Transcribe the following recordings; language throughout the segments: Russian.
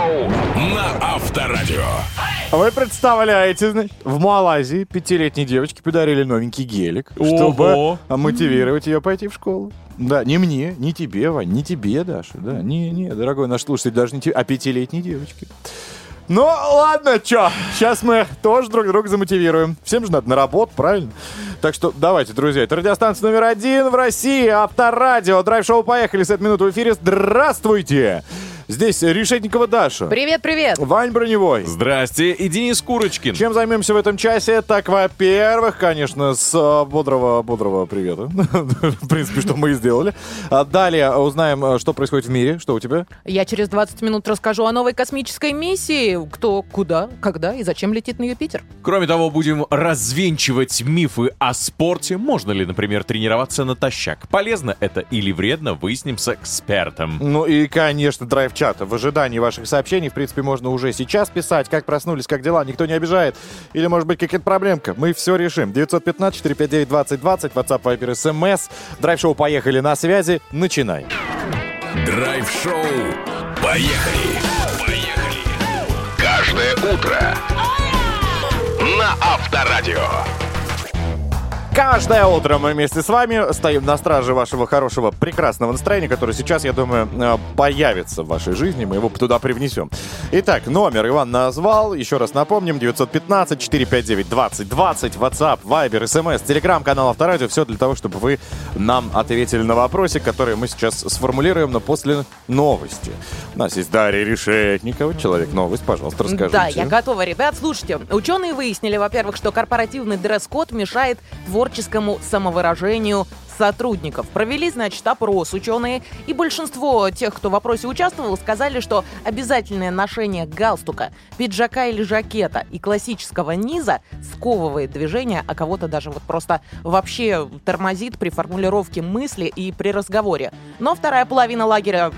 Драйв-шоу на Авторадио. Вы представляете, значит, в Малайзии пятилетней девочке подарили новенький гелик, чтобы Ого. мотивировать ее пойти в школу. Да, не мне, не тебе, Вань, не тебе, Даша, да, не, не, дорогой наш слушатель, даже не тебе, а пятилетней девочке. Ну, ладно, чё, сейчас мы тоже друг друга замотивируем. Всем же надо на работу, правильно? Так что давайте, друзья, это радиостанция номер один в России, Авторадио, драйв-шоу «Поехали» с этой минуты в эфире. Здравствуйте! Здесь Решетникова Даша. Привет, привет. Вань Броневой. Здрасте, и Денис Курочкин. Чем займемся в этом часе? Так, во-первых, конечно, с э, бодрого, бодрого привета. В принципе, что мы и сделали. А Далее узнаем, э, что происходит в мире. Что у тебя? Я через 20 минут расскажу о новой космической миссии. Кто, куда, когда и зачем летит на Юпитер. Кроме того, будем развенчивать мифы о спорте. Можно ли, например, тренироваться натощак? Полезно это или вредно, выясним с экспертом. Ну и, конечно, драйв-чата. В ожидании ваших сообщений, в принципе, можно уже сейчас писать. Как проснулись, как дела, никто не обижает. Или, может быть, какая-то проблемка. Мы все решим. 915-459-2020, WhatsApp, Viber, SMS. Драйв-шоу «Поехали» на связи. Начинай. Драйв-шоу. Поехали. Поехали. Каждое утро на Авторадио. Каждое утро мы вместе с вами стоим на страже вашего хорошего, прекрасного настроения, которое сейчас, я думаю, э, появится в вашей жизни. Мы его туда привнесем. Итак, номер Иван назвал. Еще раз напомним. 915-459-2020. WhatsApp, Viber, SMS, Telegram, канал Авторадио. Все для того, чтобы вы нам ответили на вопросик, который мы сейчас сформулируем, но после новости. У нас есть Дарья Решетникова. Человек новость. Пожалуйста, расскажите. Да, я готова, ребят. Слушайте, ученые выяснили, во-первых, что корпоративный дресс-код мешает творческому самовыражению сотрудников. Провели, значит, опрос ученые, и большинство тех, кто в опросе участвовал, сказали, что обязательное ношение галстука, пиджака или жакета и классического низа сковывает движение, а кого-то даже вот просто вообще тормозит при формулировке мысли и при разговоре. Но вторая половина лагеря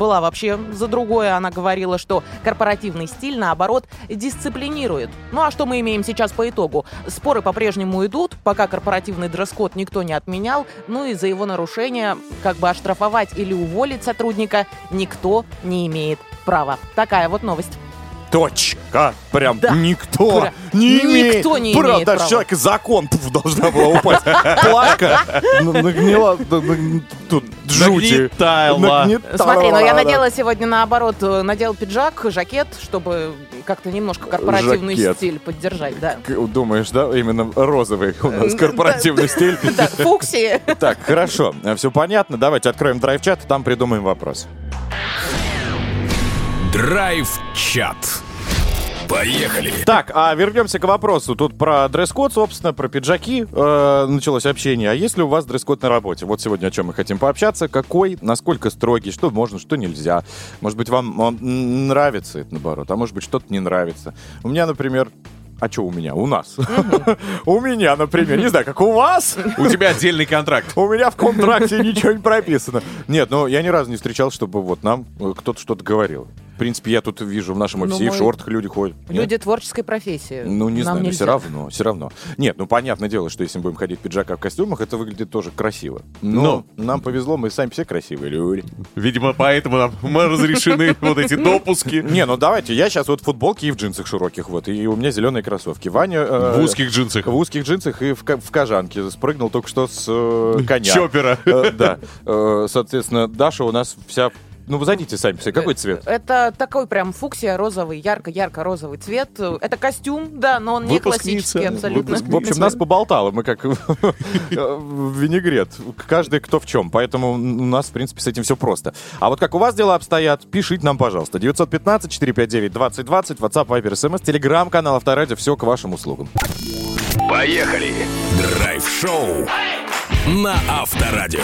была вообще за другое. Она говорила, что корпоративный стиль, наоборот, дисциплинирует. Ну а что мы имеем сейчас по итогу? Споры по-прежнему идут, пока корпоративный дресс-код никто не отменял. Ну и за его нарушение как бы оштрафовать или уволить сотрудника никто не имеет права. Такая вот новость. Точка. Прям Да. никто Прям не имеет. никто не права. имеет Даже права. человек закон пф, должна была упасть. Плашка нагнила тут жути. Смотри, ну я надела сегодня наоборот, э, надел пиджак, жакет, чтобы как-то немножко корпоративный стиль поддержать, да. Думаешь, да, именно розовый у нас М, корпоративный стиль. Да, фуксии. Так, хорошо, все понятно. Давайте откроем драйв-чат, и там придумаем вопрос. Драйв-чат. Поехали. Так, а вернемся к вопросу. Тут про дресс-код, собственно, про пиджаки э, началось общение. А есть ли у вас дресс-код на работе? Вот сегодня о чем мы хотим пообщаться. Какой, насколько строгий, что можно, что нельзя. Может быть, вам он нравится это, наоборот, а может быть, что-то не нравится. У меня, например... А что у меня? У нас. У меня, например. Не знаю, как у вас. У тебя отдельный контракт. У меня в контракте ничего не прописано. Нет, ну я ни разу не встречал, чтобы вот нам э, кто-то что-то говорил. В принципе, я тут вижу в нашем Ну, офисе и в шортах люди ходят. Нет? Люди творческой профессии. Ну, не Нам знаю, но нельзя. все равно, все равно. Нет, ну, понятное дело, что если мы будем ходить в пиджаках, в костюмах, это выглядит тоже красиво. Но нам повезло, мы сами все красивые люди. Видимо, поэтому нам мы разрешены вот эти допуски. Не, ну давайте, я сейчас вот в футболке и в джинсах широких, вот, и у меня зеленые кроссовки. Ваня... э, В узких джинсах. В узких джинсах и в, в кожанке. Спрыгнул только что с э, коня. Чоппера. Э, Да. Э, Соответственно, Даша у нас вся... Ну, вы зайдите сами. Какой цвет? Это такой прям фуксия розовый, ярко-ярко-розовый цвет. Это костюм, да, но он не классический абсолютно. выпуск- В общем, нас поболтало. Мы как в винегрет. Каждый кто в чем. Поэтому у нас, в принципе, с этим все просто. А вот как у вас дела обстоят, пишите нам, пожалуйста. 915-459-2020, WhatsApp, Viber, SMS, Telegram, канал Авторадио. Все к вашим услугам. Поехали. Драйв-шоу на Авторадио.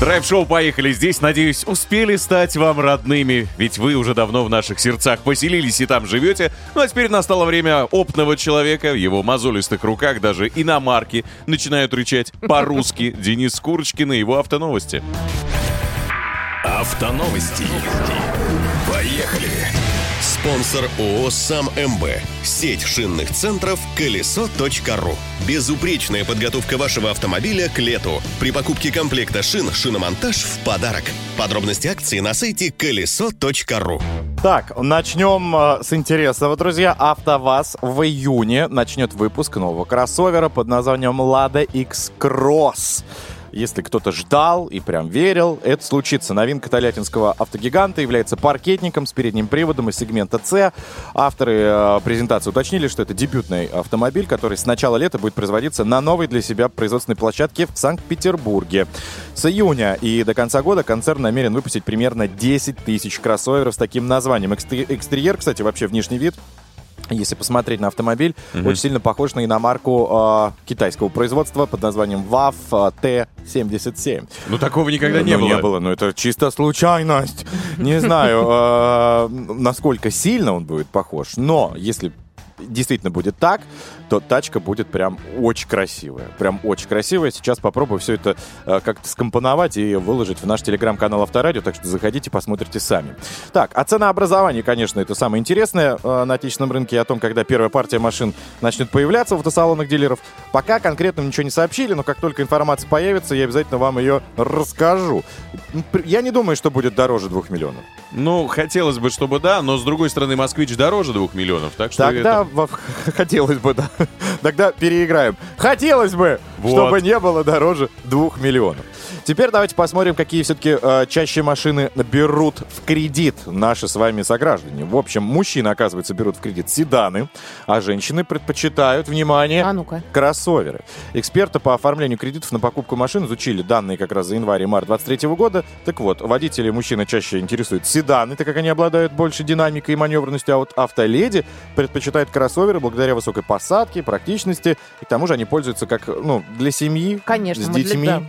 Драйв-шоу «Поехали» здесь, надеюсь, успели стать вам родными, ведь вы уже давно в наших сердцах поселились и там живете. Ну а теперь настало время опытного человека, в его мозолистых руках даже иномарки начинают рычать по-русски. Денис Курочкин и его автоновости. Автоновости. Поехали. Спонсор ООО «Сам МБ». Сеть шинных центров «Колесо.ру». Безупречная подготовка вашего автомобиля к лету. При покупке комплекта шин шиномонтаж в подарок. Подробности акции на сайте «Колесо.ру». Так, начнем э, с интересного, друзья. АвтоВАЗ в июне начнет выпуск нового кроссовера под названием Lada X Cross. Если кто-то ждал и прям верил, это случится. Новинка тольяттинского автогиганта является паркетником с передним приводом из сегмента C. Авторы э, презентации уточнили, что это дебютный автомобиль, который с начала лета будет производиться на новой для себя производственной площадке в Санкт-Петербурге. С июня и до конца года концерн намерен выпустить примерно 10 тысяч кроссоверов с таким названием. Экстер- Экстерьер, кстати, вообще внешний вид если посмотреть на автомобиль, очень сильно похож на иномарку э, китайского производства под названием ВАФ э, Т-77. Ну, такого никогда не Ну, было. Не было, но это чисто случайность. Не знаю, э, насколько сильно он будет похож, но если действительно будет так, то тачка будет прям очень красивая. Прям очень красивая. Сейчас попробую все это э, как-то скомпоновать и выложить в наш телеграм-канал Авторадио, так что заходите, посмотрите сами. Так, а ценообразование, конечно, это самое интересное э, на отечественном рынке, о том, когда первая партия машин начнет появляться в автосалонах дилеров. Пока конкретно ничего не сообщили, но как только информация появится, я обязательно вам ее расскажу. Я не думаю, что будет дороже двух миллионов. Ну, хотелось бы, чтобы да, но с другой стороны, москвич дороже двух миллионов, так что Тогда это- хотелось бы, да. Тогда переиграем. Хотелось бы, Вот. чтобы не было дороже двух миллионов. Теперь давайте посмотрим, какие все-таки э, чаще машины берут в кредит наши с вами сограждане. В общем, мужчины, оказывается, берут в кредит седаны, а женщины предпочитают, внимание, А ну-ка. кроссоверы. Эксперты по оформлению кредитов на покупку машин изучили данные как раз за январь и март 23 года. Так вот, водители мужчины чаще интересуют седаны, так как они обладают большей динамикой и маневренностью, а вот автоледи предпочитают кроссоверы благодаря высокой посадке, практичности, и к тому же они пользуются как, ну, для семьи, Конечно, с мы для- детьми, да.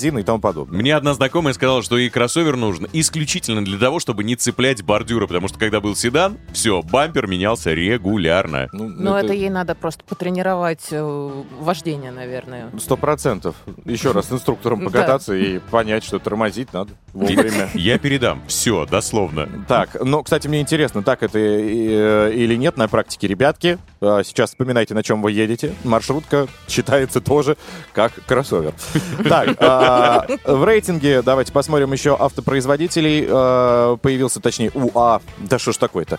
В магазин и тому подобное. Мне одна знакомая сказала, что и кроссовер нужен исключительно для того, чтобы не цеплять бордюры, потому что когда был седан, все, бампер менялся регулярно. Ну, Но это ей надо просто потренировать э, вождение, наверное. Сто процентов. Еще раз с инструктором покататься и понять, что тормозить надо вовремя. Я передам. Все, дословно. Так, ну, кстати, мне интересно, так это э, или нет на практике, ребятки. Э, Сейчас вспоминайте, на чем вы едете. Маршрутка считается тоже как кроссовер. Так, а, в рейтинге давайте посмотрим еще автопроизводителей. Э, Появился, точнее, у А... Да что ж такое-то?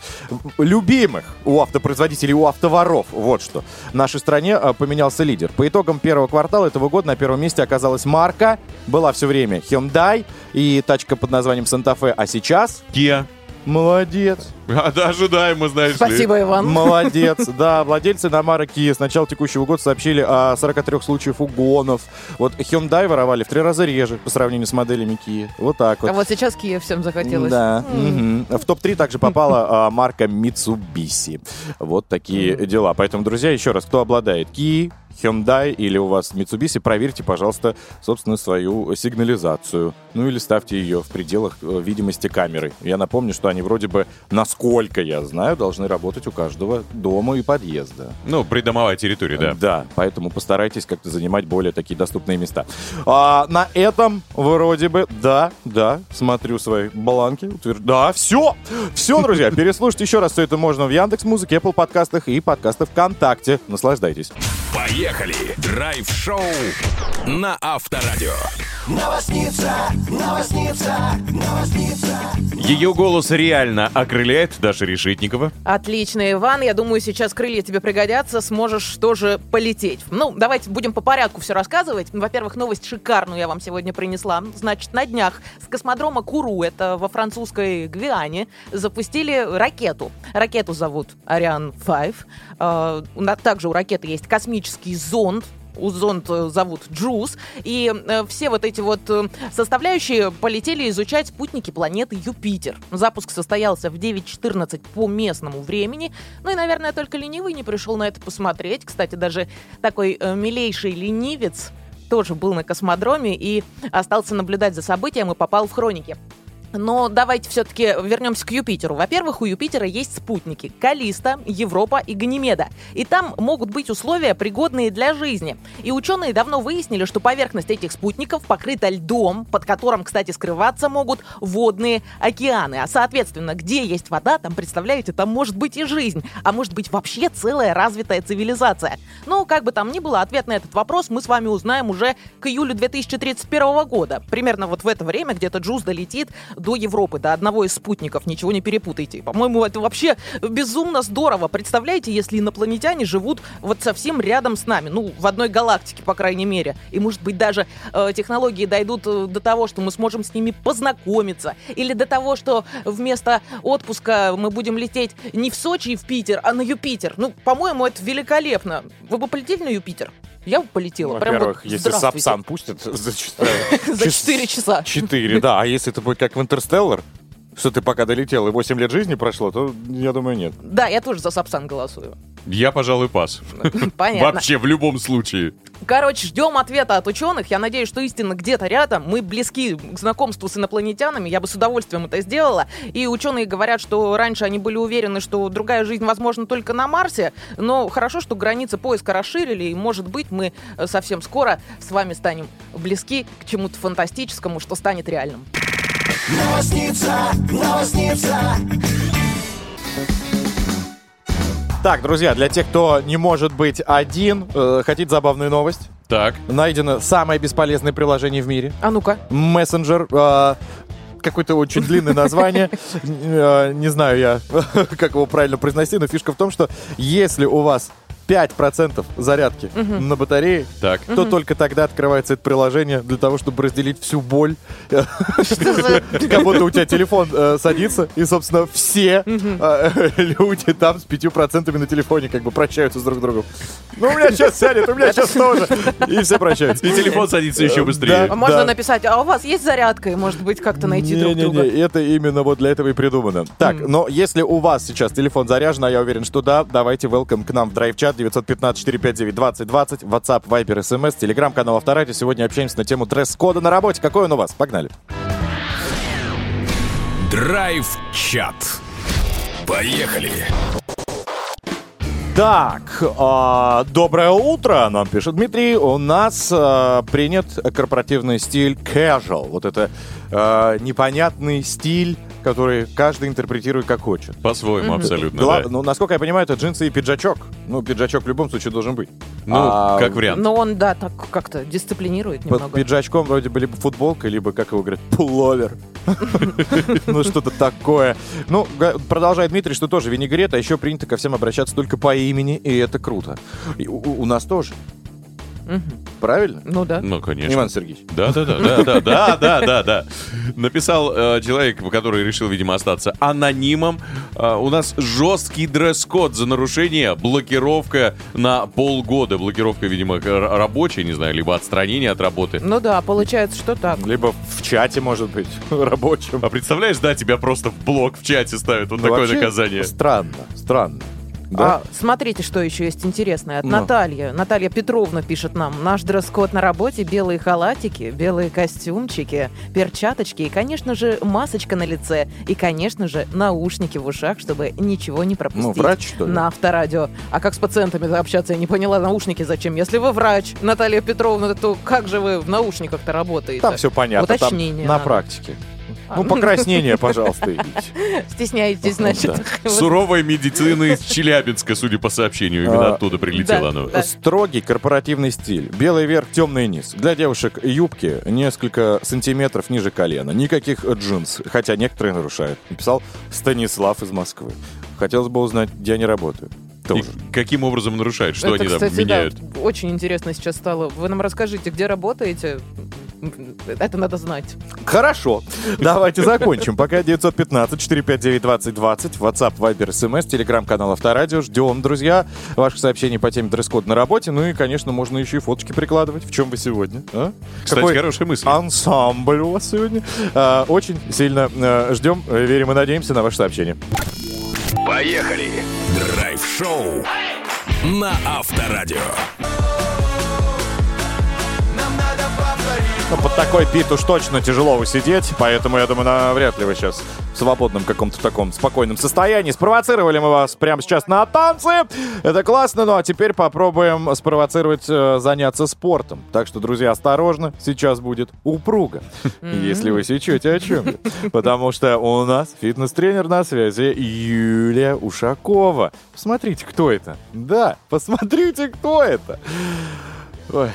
Любимых у автопроизводителей, у автоворов. Вот что. В нашей стране э, поменялся лидер. По итогам первого квартала этого года на первом месте оказалась марка. Была все время Hyundai и тачка под названием Santa Fe. А сейчас Kia. Молодец. А, да, ожидаемо, знаешь ли. Спасибо, Иван. Молодец. Да, владельцы иномарок Kia с начала текущего года сообщили о 43 случаях угонов. Вот Hyundai воровали в три раза реже по сравнению с моделями Kia. Вот так А вот. вот сейчас Киев всем захотелось. Да. мгм. В топ-3 также попала а, марка Mitsubishi. Вот такие дела. Поэтому, друзья, еще раз, кто обладает Kia, Hyundai или у вас Mitsubishi, проверьте, пожалуйста, собственно, свою сигнализацию. Ну или ставьте ее в пределах э, видимости камеры. Я напомню, что они вроде бы, насколько я знаю, должны работать у каждого дома и подъезда. Ну, придомовая территория, да. Да, поэтому постарайтесь как-то занимать более такие доступные места. А, на этом вроде бы, да, да, смотрю свои баланки, утвер- да, все, все, друзья, переслушать еще раз все это можно в Яндекс Музыке, Apple подкастах и подкастах ВКонтакте. Наслаждайтесь. Поехали! Драйв-шоу на Авторадио. Ее голос реально окрыляет Даша Решетникова. Отлично, Иван. Я думаю, сейчас крылья тебе пригодятся, сможешь тоже полететь. Ну, давайте будем по порядку все рассказывать. Во-первых, новость шикарную я вам сегодня принесла. Значит, на днях с космодрома Куру, это во французской Гвиане, запустили ракету. Ракету зовут Ариан 5. Э, у на- Также у ракеты есть космический зонд, зонд э, зовут Джуз, и э, все вот эти вот э, составляющие полетели изучать спутники планеты Юпитер. Запуск состоялся в 9.14 по местному времени, ну и, наверное, только ленивый не пришел на это посмотреть. Кстати, даже такой милейший ленивец тоже был на космодроме и остался наблюдать за событием и попал в хроники. Но давайте все-таки вернемся к Юпитеру. Во-первых, у Юпитера есть спутники Калиста, Европа и Ганимеда. И там могут быть условия, пригодные для жизни. И ученые давно выяснили, что поверхность этих спутников покрыта льдом, под которым, кстати, скрываться могут водные океаны. А соответственно, где есть вода, там, представляете, там может быть и жизнь. А может быть вообще целая развитая цивилизация. Ну, как бы там ни было, ответ на этот вопрос мы с вами узнаем уже к июлю 2031 года. Примерно вот в это время где-то Джуз долетит до Европы, до одного из спутников. Ничего не перепутайте. По-моему, это вообще безумно здорово. Представляете, если инопланетяне живут вот совсем рядом с нами, ну, в одной галактике, по крайней мере. И, может быть, даже э, технологии дойдут э, до того, что мы сможем с ними познакомиться. Или до того, что вместо отпуска мы будем лететь не в Сочи и в Питер, а на Юпитер. Ну, по-моему, это великолепно. Вы бы полетели на Юпитер? Я бы полетела. Во-первых, вот если. Сапсан пустят за За 4 часа. Четыре, да. А если это будет как в Интерстеллар, что ты пока долетел и 8 лет жизни прошло, то, я думаю, нет. Да, я тоже за Сапсан голосую. Я, пожалуй, пас. Понятно. Вообще, в любом случае. Короче, ждем ответа от ученых. Я надеюсь, что истина где-то рядом. Мы близки к знакомству с инопланетянами. Я бы с удовольствием это сделала. И ученые говорят, что раньше они были уверены, что другая жизнь возможна только на Марсе. Но хорошо, что границы поиска расширили. И, может быть, мы э, совсем скоро с вами станем близки к чему-то фантастическому, что станет реальным. Так, друзья, для тех, кто не может быть один, э, хотите забавную новость? Так. Найдено самое бесполезное приложение в мире. А ну-ка. Мессенджер. э, Какое-то очень длинное название. Э, Не знаю я, как его правильно произносить, но фишка в том, что если у вас 5% зарядки на батарее, Так. то только тогда открывается это приложение для того, чтобы разделить всю боль. Как будто у тебя телефон э, садится, и, собственно, все э, люди там с 5% на телефоне как бы прощаются с друг с другом. Ну, у меня сейчас сядет, у меня сейчас тоже. И все прощаются. И телефон садится еще быстрее. А можно написать, а у вас есть зарядка? И, может быть, как-то найти друг друга. Не-не-не, это именно вот для этого и придумано. Так, но если у вас сейчас телефон заряжен, а я уверен, что да, давайте welcome к нам в драйв-чат 915-459-2020, WhatsApp, Viber, SMS, телеграм-канал Авторадио. Сегодня общаемся на тему дресс-кода на работе. Какой он у вас? Погнали. Драйв-чат. Поехали. Так, а, доброе утро, нам пишет Дмитрий. У нас а, принят корпоративный стиль casual. Вот это а, непонятный стиль, который каждый интерпретирует как хочет. По-своему, абсолютно. Гла- да. Ну, насколько я понимаю, это джинсы и пиджачок. Ну, пиджачок в любом случае должен быть. Ну, А, как вариант. Но он, да, так как-то дисциплинирует Под немного. пиджачком вроде бы либо футболка, либо, как его говорят, пуловер. Ну, что-то такое. Ну, продолжает Дмитрий, что тоже винегрет, а еще принято ко всем обращаться только по имени, и это круто. У нас тоже. Мгм. Правильно? Ну да. Ну, конечно. Иван Сергеевич. Да, да, да, да, да, да, да, да, да. Написал э, человек, который решил, видимо, остаться анонимом. Э, у нас жесткий дресс-код за нарушение, блокировка на полгода. Блокировка, видимо, рабочая, не знаю, либо отстранение от работы. Ну да, получается, что так. Либо в чате, может быть, рабочем. А представляешь, да, тебя просто в блок в чате ставят. Вот Ну, такое наказание. Странно, странно. Да? А, смотрите, что еще есть интересное. От Ну. Наталья. Наталья Петровна пишет нам. Наш дресс-код на работе, белые халатики, белые костюмчики, перчаточки и, конечно же, масочка на лице. И, конечно же, наушники в ушах, чтобы ничего не пропустить. Ну, врач, что ли? На авторадио. А как с пациентами общаться? Я не поняла, наушники зачем? Если вы врач, Наталья Петровна, то как же вы в наушниках-то работаете? Там все понятно. там Уточнение на надо. практике. Ну, покраснение, пожалуйста, идите. Стесняетесь, значит. Вот. Суровая медицина из Челябинска, судя по сообщению. Именно А, оттуда прилетело да, оно. да. Строгий корпоративный стиль. Белый верх, темный низ. Для девушек юбки несколько сантиметров ниже колена. Никаких джинс, хотя некоторые нарушают. Написал Станислав из Москвы. Хотелось бы узнать, где они работают. И Тоже. каким образом нарушают? Что Это, они там кстати, да, меняют? очень интересно сейчас стало. Вы нам расскажите, где работаете? Это надо знать. Хорошо. Давайте закончим. Пока 915-459-2020. WhatsApp, Viber, SMS, телеграм-канал Авторадио. Ждем, друзья, ваших сообщений по теме дресс-код на работе. Ну и, конечно, можно еще и фоточки прикладывать. В чем вы сегодня? а? Кстати, Какой хорошая мысль. ансамбль у вас сегодня. А, очень сильно э, ждем, верим и надеемся на ваше сообщение. Поехали. Драйв-шоу на Авторадио. Но под такой бит уж точно тяжело усидеть, поэтому, я думаю, навряд ли вы сейчас в свободном каком-то таком спокойном состоянии. Спровоцировали мы вас прямо сейчас на танцы. Это классно, ну а теперь попробуем спровоцировать э, заняться спортом. Так что, друзья, осторожно, сейчас будет упруга. Если вы сечете о чем. Потому что у нас фитнес-тренер на связи Юлия Ушакова. Посмотрите, кто это. Да, посмотрите, кто это. Ой,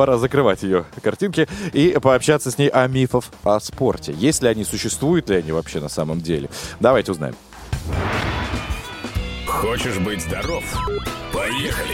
пора закрывать ее картинки и пообщаться с ней о мифах о спорте. Есть ли они, существуют ли они вообще на самом деле? Давайте узнаем. Хочешь быть здоров? Поехали!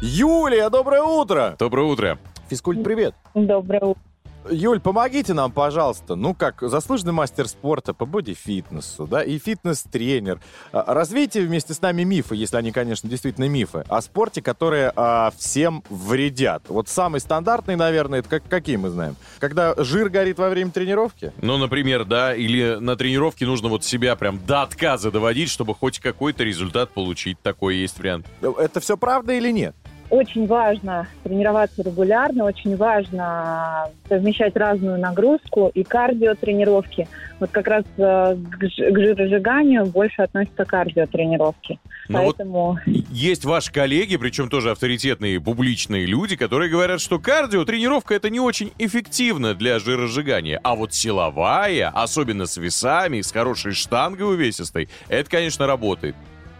Юлия, доброе утро! Доброе утро. Физкульт, привет! Доброе утро. Юль, помогите нам, пожалуйста. Ну, как заслуженный мастер спорта по боди-фитнесу, да, и фитнес-тренер. А, Развейте вместе с нами мифы, если они, конечно, действительно мифы, о спорте, которые а, всем вредят. Вот самый стандартный, наверное, это как, какие мы знаем? Когда жир горит во время тренировки? Ну, например, да, или на тренировке нужно вот себя прям до отказа доводить, чтобы хоть какой-то результат получить. Такой есть вариант. Это все правда или нет? Очень важно тренироваться регулярно, очень важно совмещать разную нагрузку и кардиотренировки. Вот как раз э, к жиросжиганию больше относятся кардиотренировки. Ну вот Поэтому Есть ваши коллеги, причем тоже авторитетные публичные люди, которые говорят, что кардио, тренировка это не очень эффективно для жиросжигания. А вот силовая, особенно с весами, с хорошей штангой увесистой, это, конечно, работает.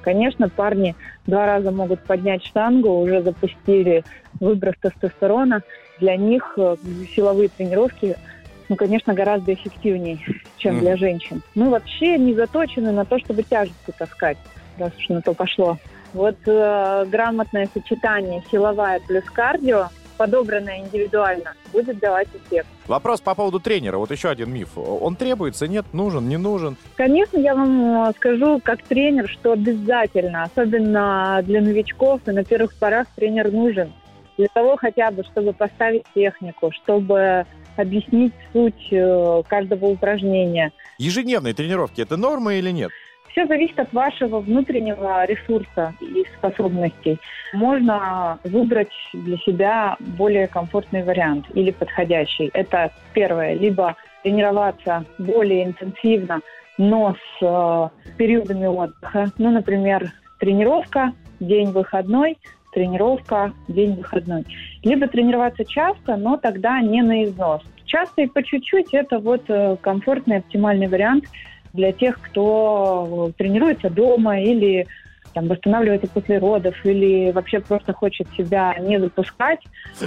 Конечно, парни два раза могут поднять штангу, уже запустили выброс тестостерона. Для них э, силовые тренировки, ну, конечно, гораздо эффективнее, чем для женщин. Мы вообще не заточены на то, чтобы тяжести таскать, раз уж на то пошло. Вот э, грамотное сочетание силовая плюс кардио, подобранное индивидуально, будет давать эффект. Вопрос по поводу тренера. Вот еще один миф. Он требуется, нет, нужен, не нужен? Конечно, я вам э, скажу как тренер, что обязательно, особенно для новичков и на первых порах тренер нужен. Для того хотя бы, чтобы поставить технику, чтобы объяснить суть э, каждого упражнения. Ежедневные тренировки это норма или нет? Все зависит от вашего внутреннего ресурса и способностей. Можно выбрать для себя более комфортный вариант или подходящий. Это первое. Либо тренироваться более интенсивно, но с э, периодами отдыха. Ну, например, тренировка, день выходной, тренировка, день выходной. Либо тренироваться часто, но тогда не на износ. Часто и по чуть-чуть это вот э, комфортный, оптимальный вариант для тех, кто э, тренируется дома или там, восстанавливается после родов или вообще просто хочет себя не запускать.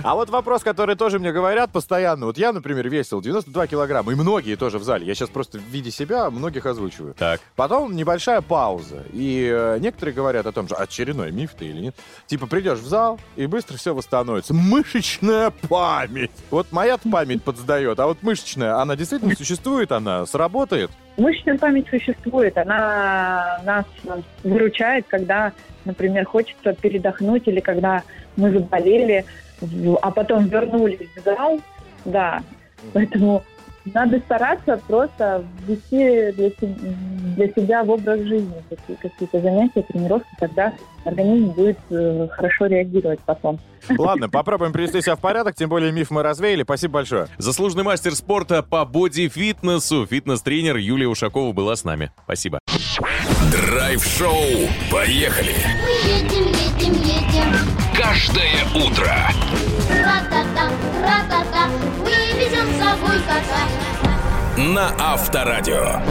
А вот вопрос, который тоже мне говорят постоянно. Вот я, например, весил 92 килограмма, и многие тоже в зале. Я сейчас просто в виде себя многих озвучиваю. Так. Потом небольшая пауза. И э, некоторые говорят о том, что очередной миф ты или нет. Типа придешь в зал, и быстро все восстановится. Мышечная память. Вот моя память подсдает, а вот мышечная, она действительно существует, она сработает. Мышечная память существует, она нас выручает, когда, например, хочется передохнуть или когда мы заболели, а потом вернулись в зал. Да, поэтому надо стараться просто ввести для, для себя в образ жизни какие- какие-то занятия, тренировки, тогда организм будет э, хорошо реагировать потом. Ладно, попробуем привести себя в порядок, тем более миф мы развеяли. Спасибо большое. Заслуженный мастер спорта по боди-фитнесу, фитнес-тренер Юлия Ушакова была с нами. Спасибо. Драйв-шоу. Поехали! Мы едем, едем, едем. Каждое утро. Ра-та-та, ра-та-та. Мы везем с собой кота. На Авторадио.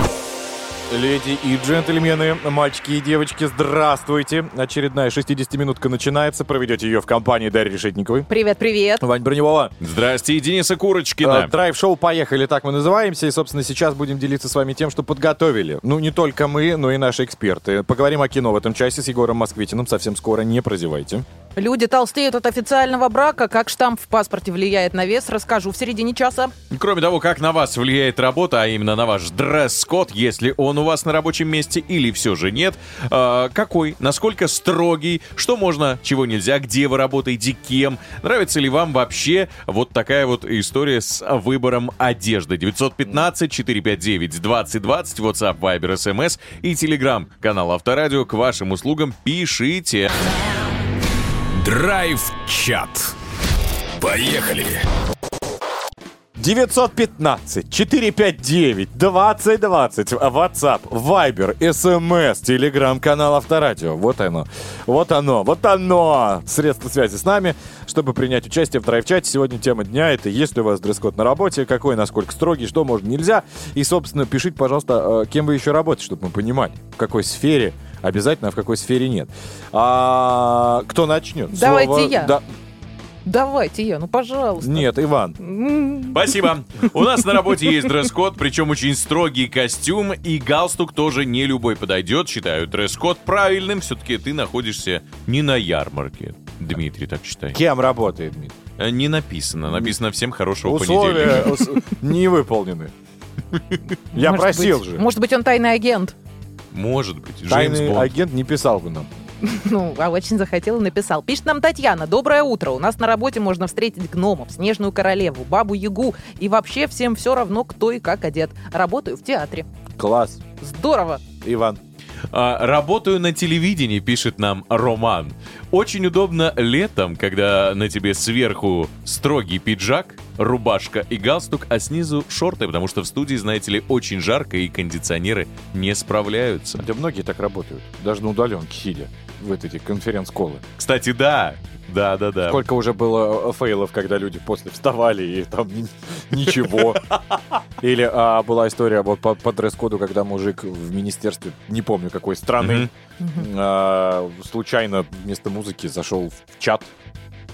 Леди и джентльмены, мальчики и девочки, здравствуйте. Очередная 60-минутка начинается. Проведете ее в компании Дарьи Решетниковой. Привет-привет. Вань Броневого. Здрасте, и Дениса Э, Курочкина. Драйв-шоу «Поехали», так мы называемся. И, собственно, сейчас будем делиться с вами тем, что подготовили. Ну, не только мы, но и наши эксперты. Поговорим о кино в этом часе с Егором Москвитиным. Совсем скоро, не прозевайте. Люди толстеют от официального брака. Как штамп в паспорте влияет на вес, расскажу в середине часа. Кроме того, как на вас влияет работа, а именно на ваш дресс-код, если он у вас на рабочем месте или все же нет, а, какой, насколько строгий, что можно, чего нельзя, где вы работаете, кем, нравится ли вам вообще вот такая вот история с выбором одежды. 915-459-2020, WhatsApp, Viber, SMS и Telegram, канал Авторадио к вашим услугам. Пишите. Драйв-чат. Поехали! 915 459 2020 WhatsApp, Viber, SMS, телеграм-канал Авторадио. Вот оно. Вот оно. Вот оно. Средства связи с нами, чтобы принять участие в драйв-чате. Сегодня тема дня это есть ли у вас дресс-код на работе, какой, насколько строгий, что можно, нельзя. И, собственно, пишите, пожалуйста, э, кем вы еще работаете, чтобы мы понимали, в какой сфере обязательно, а в какой сфере нет. А, кто начнет? Давайте Слово- я. Да. Давайте я, ну пожалуйста. Нет, Иван. Спасибо. У нас на работе есть дресс-код, причем очень строгий костюм, и галстук тоже не любой подойдет. Считаю дресс-код правильным. Все-таки ты находишься не на ярмарке. Дмитрий, так считай. Кем работает, Дмитрий? Э, Не написано. Написано всем хорошего Условия понедельника. не выполнены. Я просил же. Может быть, он тайный агент. Может быть. Тайный агент не писал бы нам. Ну, а очень захотел и написал. Пишет нам Татьяна. Доброе утро. У нас на работе можно встретить гномов, снежную королеву, бабу-ягу. И вообще всем все равно, кто и как одет. Работаю в театре. Класс. Здорово. Иван. А, Работаю на телевидении, пишет нам Роман. Очень удобно летом, когда на тебе сверху строгий пиджак, рубашка и галстук, а снизу шорты, потому что в студии, знаете ли, очень жарко и кондиционеры не справляются. Да многие так работают. Даже на удаленке сидя в эти конференц-колы. Кстати, да, да, да, да. Сколько уже было э, фейлов, когда люди после вставали и там ни- ничего. Или а, была история вот по, по дресс-коду, когда мужик в министерстве, не помню какой страны, а, случайно вместо музыки зашел в чат,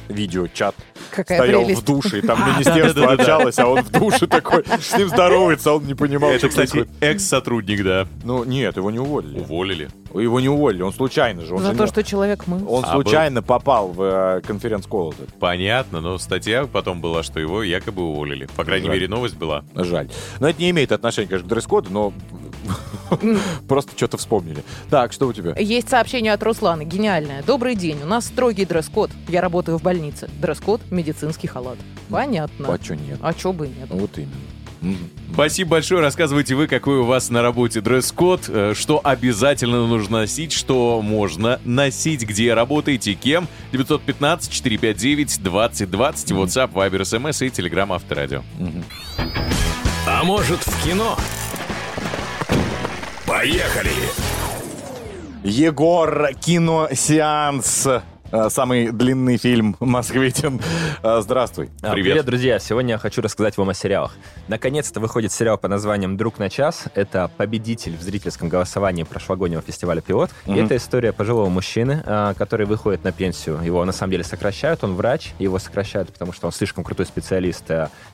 видео-чат, Какая стоял прелесть. в душе, и там министерство общалось, а он в душе такой, с ним здоровается, а он не понимал, Это, кстати, экс-сотрудник, да. Ну, нет, его не уволили. Уволили. Его не уволили, он случайно же. Он, За же то, не- что человек мы. он А, случайно попал в э, конференц-колл. Понятно, но статья потом была, что его якобы уволили. По крайней Жаль. мере, новость была. Жаль. Но это не имеет отношения, конечно, к дресс-коду, но просто что-то вспомнили. Так, что у тебя? Есть сообщение от Руслана, гениальное. Добрый день, у нас строгий дресс-код. Я работаю в больнице. Дресс-код – медицинский халат. Понятно. А чё нет? А чё бы и нет? Вот именно. Спасибо большое. Рассказывайте вы, какой у вас на работе дресс-код, э, что обязательно нужно носить, что можно носить, где работаете, кем. 915-459-2020, WhatsApp, Viber, SMS и Telegram Авторадио. А может в кино? Поехали! Егор, киносеанс. Э, Самый длинный фильм москвитин. Э, Здравствуй. А, Привет. Привет, друзья! Сегодня я хочу рассказать вам о сериалах. Наконец-то выходит сериал под названием «Друг на час». Это победитель в зрительском голосовании прошлогоднего фестиваля «Пилот». И Мгм. это история пожилого мужчины, а, который выходит на пенсию. Его на самом деле сокращают, он врач, его сокращают, потому что он слишком крутой специалист,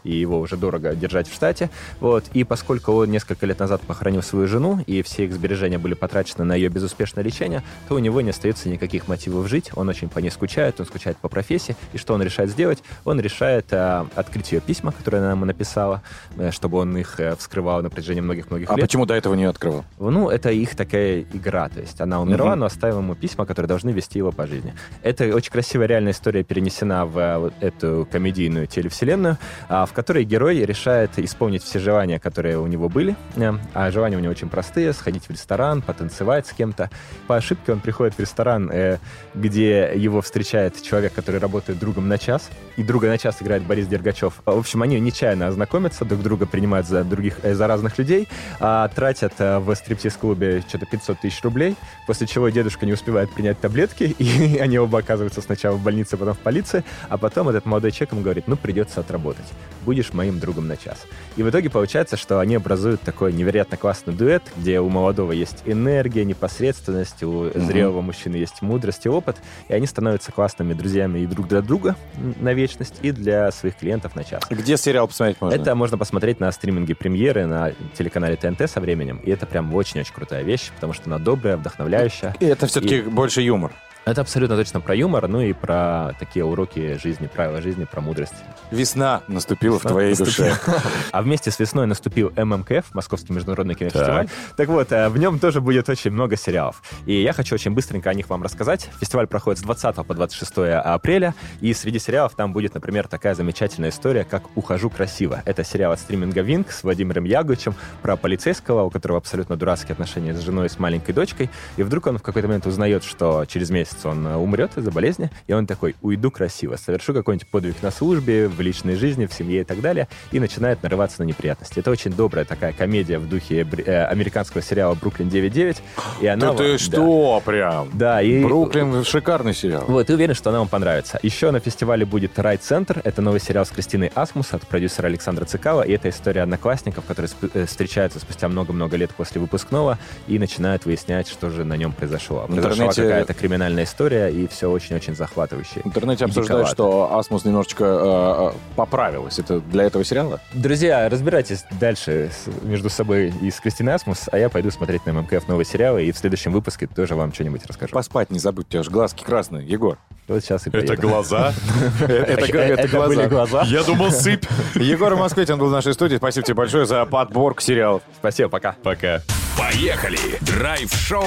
и его уже дорого держать в штате. Вот. И поскольку он несколько лет назад похоронил свою жену, и все их сбережения были потрачены на ее безуспешное лечение, то у него не остается никаких мотивов жить, он очень по ней скучает, он скучает по профессии, и что он решает сделать? Он решает а, открыть ее письма, которые она ему написала, э, чтобы он их э, вскрывал на протяжении многих-многих А лет. почему до этого не открывал? Ну, это их такая игра, то есть она умерла, Мгм. но оставила ему письма, которые должны вести его по жизни. Это очень красивая реальная история перенесена в э, эту комедийную телевселенную, а, в которой герой решает исполнить все желания, которые у него были, Э, а желания у него очень простые, сходить в ресторан, потанцевать с кем-то. По ошибке он приходит в ресторан, э, где его встречает человек, который работает другом на час, и друга на час играет Борис Дергачев. В общем, они нечаянно ознакомятся, друг друга принимают за других, э, за разных людей, а тратят э, в стриптиз-клубе что-то 500 тысяч рублей, после чего дедушка не успевает принять таблетки, и они оба оказываются сначала в больнице, потом в полиции, а потом этот молодой человек ему говорит, ну, придется отработать, будешь моим другом на час. И в итоге получается, что они образуют такой невероятно классный дуэт, где у молодого есть энергия, непосредственность, у зрелого мужчины есть мудрость и опыт, и они становятся классными друзьями и друг для друга на вечность, и для своих клиентов на час. Где сериал посмотреть можно? Это можно посмотреть на стриминге премьеры на телеканале ТНТ со временем. И это прям очень-очень крутая вещь, потому что она добрая, вдохновляющая. И это все-таки больше юмор. Это абсолютно точно про юмор, ну и про такие уроки жизни, правила жизни, про мудрость. Весна наступила в твоей душе. А вместе с весной наступил ММКФ, Московский международный кинофестиваль. Так, вот, э, в нем тоже будет очень много сериалов. И я хочу очень быстренько о них вам рассказать. Фестиваль проходит с 20 по 26 апреля, и среди сериалов там будет, например, такая замечательная история, как «Ухожу красиво». Это сериал от стриминга Винк с Владимиром Яговичем про полицейского, у которого абсолютно дурацкие отношения с женой и с маленькой дочкой. И вдруг он в какой-то момент узнает, что через месяц кажется, он э, умрет из-за болезни, и он такой, уйду красиво, совершу какой-нибудь подвиг на службе, в личной жизни, в семье и так далее, и начинает нарываться на неприятности. Это очень добрая такая комедия в духе э, американского сериала «Бруклин 9.9», и она... Да ты вот- что, прям? Да, и... Бруклин шикарный сериал. Вот, и уверен, что она вам понравится. Еще на фестивале будет Райт Центр. Это новый сериал с Кристиной Асмус от продюсера Александра Цикала. И это история одноклассников, которые э, встречаются спустя много-много лет после выпускного и начинают выяснять, что же на нем произошло. Произошла какая-то криминальная история, и все очень-очень захватывающе. В интернете обсуждают, что Асмус немножечко э, э, поправилась. Это для этого сериала? Друзья, разбирайтесь дальше между собой и с Кристиной Асмус, а я пойду смотреть на ММКФ новые сериалы, и в следующем выпуске тоже вам что-нибудь расскажу. Поспать не забудь, у тебя же глазки красные, Егор. Вот сейчас и Это приеду. глаза? Это Это это были глаза. глаза. Я думал, сыпь. Егор Москвитин был в нашей студии. Спасибо тебе большое за подборку сериалов. Спасибо, пока. Пока. Поехали! Драйв-шоу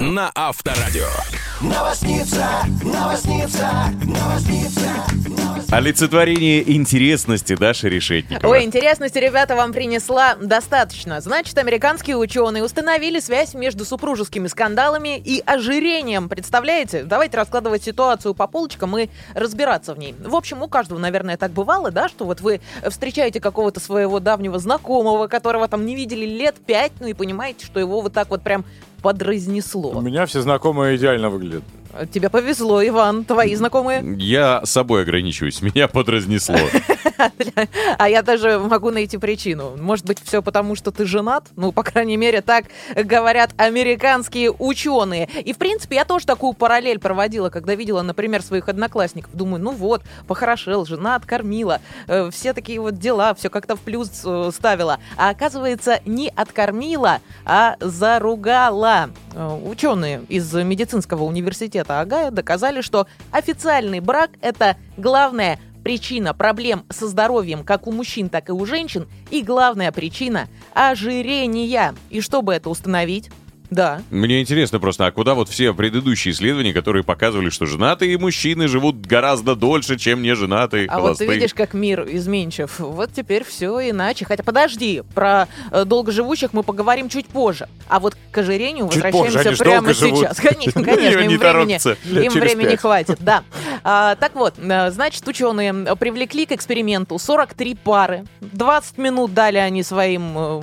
на Авторадио. Олицетворение интересности Даши Решетниковой. Ой, интересности, ребята, вам принесла достаточно. Значит, американские ученые установили связь между супружескими скандалами и ожирением. Представляете? Давайте раскладывать ситуацию по полочкам и разбираться в ней. В общем, у каждого, наверное, так бывало, да, что вот вы встречаете какого-то своего давнего знакомого, которого там не видели лет пять, ну и понимаете, что его вот так вот прям У подразнесло. меня все знакомые идеально выглядят. Тебе повезло, Иван, твои знакомые. Я собой ограничусь, меня подразнесло. А я даже могу найти причину. Может быть, все потому, что ты женат? Ну, по крайней мере, так говорят американские ученые. И, в принципе, я тоже такую параллель проводила, когда видела, например, своих одноклассников. Думаю, ну вот, похорошел, жена откормила, э, все такие вот дела, все как-то в плюс э, ставила. А оказывается, не откормила, а заругала. Э, Ученые из медицинского университета Агая доказали, что официальный брак – это главная причина проблем со здоровьем как у мужчин, так и у женщин, и главная причина – ожирения. И чтобы это установить, да, Мне интересно просто, а куда вот все предыдущие исследования, которые показывали, что женатые мужчины живут гораздо дольше, чем не женатые а вот холостые? ты видишь, как мир изменчив. Вот теперь все иначе. Хотя подожди, про э, долгоживущих мы поговорим чуть позже. А вот к ожирению Чуть возвращаемся позже, они ж прямо долго живут. сейчас. Конечно, конечно, Не им времени. Лет им через времени пять. хватит, да. А, так вот, э, значит, ученые привлекли к эксперименту 43 пары. 20 минут дали они своим э,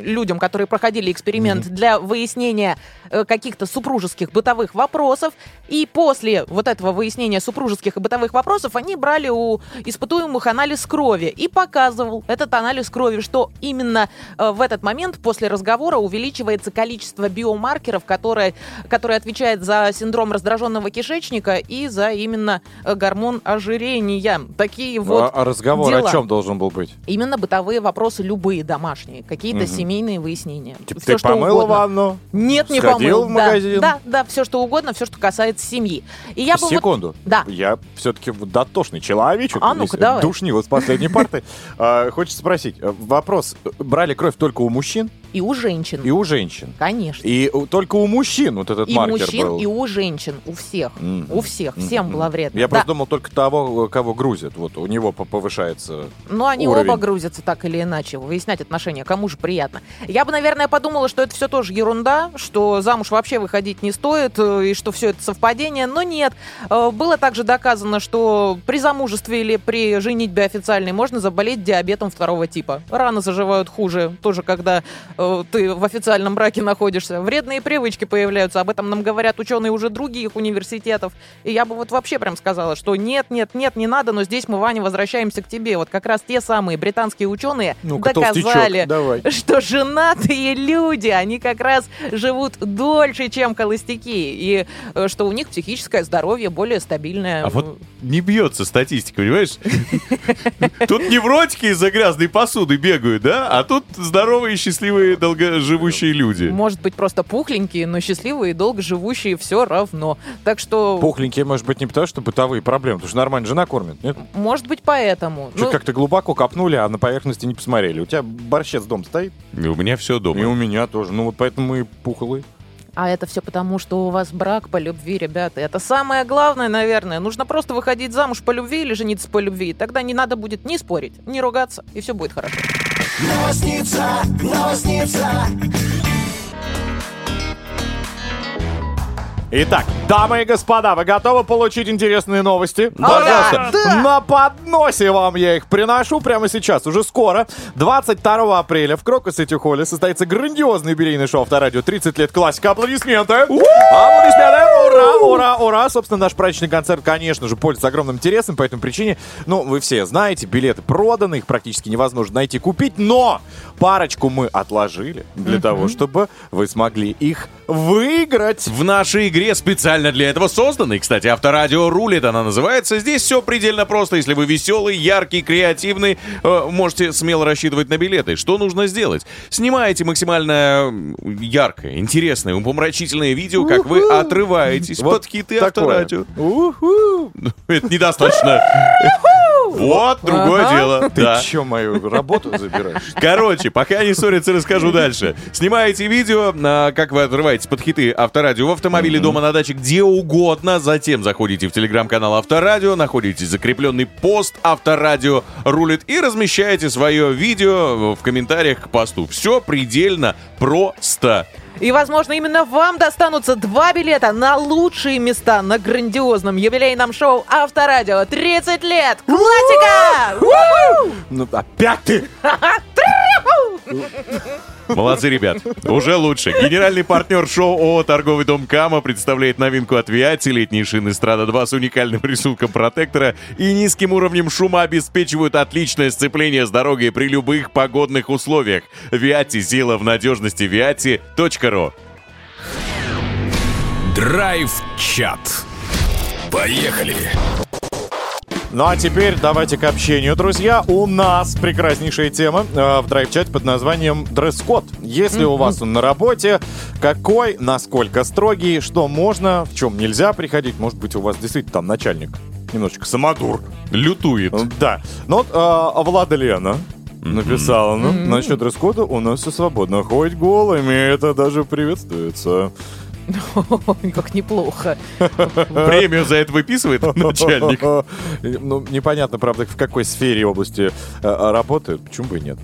людям, которые проходили эксперимент для выяснения э, каких-то супружеских бытовых вопросов. И после вот этого выяснения супружеских и бытовых вопросов они брали у испытуемых анализ крови и показывал этот анализ крови, что именно э, в этот момент после разговора увеличивается количество биомаркеров, которые, которые отвечают за синдром раздраженного кишечника и за именно э, гормон ожирения. Такие вот а, а разговор дела. о чем должен был быть? Именно бытовые вопросы, любые домашние, какие-то Мгм. семейные выяснения. Типа, Всё, ты что помыл угодно. ванну? Нет, не Сходил помыл. в Да, магазин? Да, да, все что угодно, все, что касается семьи. И я бы вот- Секунду. Да. Я все-таки дотошный человечек. А ну-ка, давай. Душнил с последней парты. А, Хочется спросить. э, Вопрос. Брали кровь только у мужчин и у женщин. и у женщин? Конечно. И только у мужчин вот этот И маркер мужчин, был? и у женщин, у всех. У всех, всем было вредно. Я Да. просто думал только того, кого грузят. Вот у него по- повышается. Но они уровень. оба грузятся так или иначе, выяснять отношения, кому же приятно. Я бы, наверное, подумала, что это все тоже ерунда, что замуж вообще выходить не стоит, э, и что все это совпадение, но нет. Э, Было также доказано, что при замужестве или при женитьбе официальной можно заболеть диабетом второго типа. Раны заживают хуже, тоже когда э, ты в официальном браке находишься. Вредные привычки появляются, об этом нам говорят ученые уже других университетов. И я бы вот вообще прям сказала, что нет, нет, нет, не надо, но здесь мы, Ваня, возвращаемся к тебе. Вот как раз те самые британские ученые Ну-ка, доказали, что женатые люди, они как раз живут дольше, чем холостяки, и э, что у них психическое здоровье более стабильное. А вот не бьется статистика, понимаешь? Тут невротики из-за грязной посуды бегают, да? А тут здоровые, счастливые, долгоживущие люди. Может быть, просто пухленькие, но счастливые и долго живущие все равно. Так что, Пухленькие, может быть, не потому, что бытовые проблемы, потому что нормально жена кормит. Нет? может быть, поэтому. Что-то Ну, как-то глубоко копнули, а на поверхности не посмотрели. У тебя борщец дом стоит, И у меня все и дома. у меня тоже. Ну вот поэтому мы и пухлые. А это все потому, что у вас брак по любви, ребята. Это самое главное, наверное. Нужно просто выходить замуж по любви или жениться по любви. Тогда не надо будет ни спорить, ни ругаться, и все будет хорошо. Итак, дамы и господа, вы готовы получить интересные новости? Да. Да. На подносе вам я их приношу прямо сейчас, уже скоро. 22 апреля в Крокус Сити Холле состоится грандиозный юбилейный шоу Авторадио 30 лет классика. Аплодисменты! Аплодисменты! Ура, ура, ура! Собственно, наш праздничный концерт, конечно же, пользуется огромным интересом по этой причине. Ну, вы все знаете, билеты проданы, их практически невозможно найти, купить, но парочку мы отложили для того, чтобы вы смогли их выиграть. В нашей игре специально для этого созданной, кстати, Авторадио рулит она называется. Здесь все предельно просто. Если вы веселый, яркий, креативный, э, можете смело рассчитывать на билеты. Что нужно сделать? Снимаете максимально яркое, интересное, умопомрачительное видео, как вы отрываетесь Вот под хиты. Авторадио. Это недостаточно. Вот другое дело. Ты Да. чё мою работу забираешь? Короче, пока они ссорятся, расскажу дальше. Снимаете видео, а, как вы отрываетесь под хиты Авторадио в автомобиле, дома, на даче, где угодно. Затем заходите в телеграм-канал Авторадио, находите закрепленный пост Авторадио рулит и размещаете свое видео в комментариях к посту. Все предельно просто. И, возможно, именно вам достанутся два билета на лучшие места на грандиозном юбилейном шоу Авторадио 30 лет! Классика! Ну, опять ты! Молодцы, ребят. Уже лучше. Генеральный партнер шоу ООО «Торговый дом Кама» представляет новинку от Виати. Летние шины Страда 2 с уникальным рисунком протектора и низким уровнем шума обеспечивают отличное сцепление с дорогой при любых погодных условиях. Виати сила в надежности. Виати.ру Драйв-чат. Поехали. Ну а теперь давайте к общению, друзья. У нас прекраснейшая тема э, в драйв-чате под названием дресс-код. Если у вас он на работе, какой, насколько строгий, что можно, в чем нельзя приходить. Может быть, у вас действительно там начальник немножечко самодур. Лютует. Э, Да. Ну вот э, Влада Лена написала, ну, насчет дресс-кода у нас все свободно. Хоть голыми, это даже приветствуется. Как неплохо. Премию за это выписывает начальник. Ну, непонятно, правда, в какой сфере области э, работает. Почему бы и нет?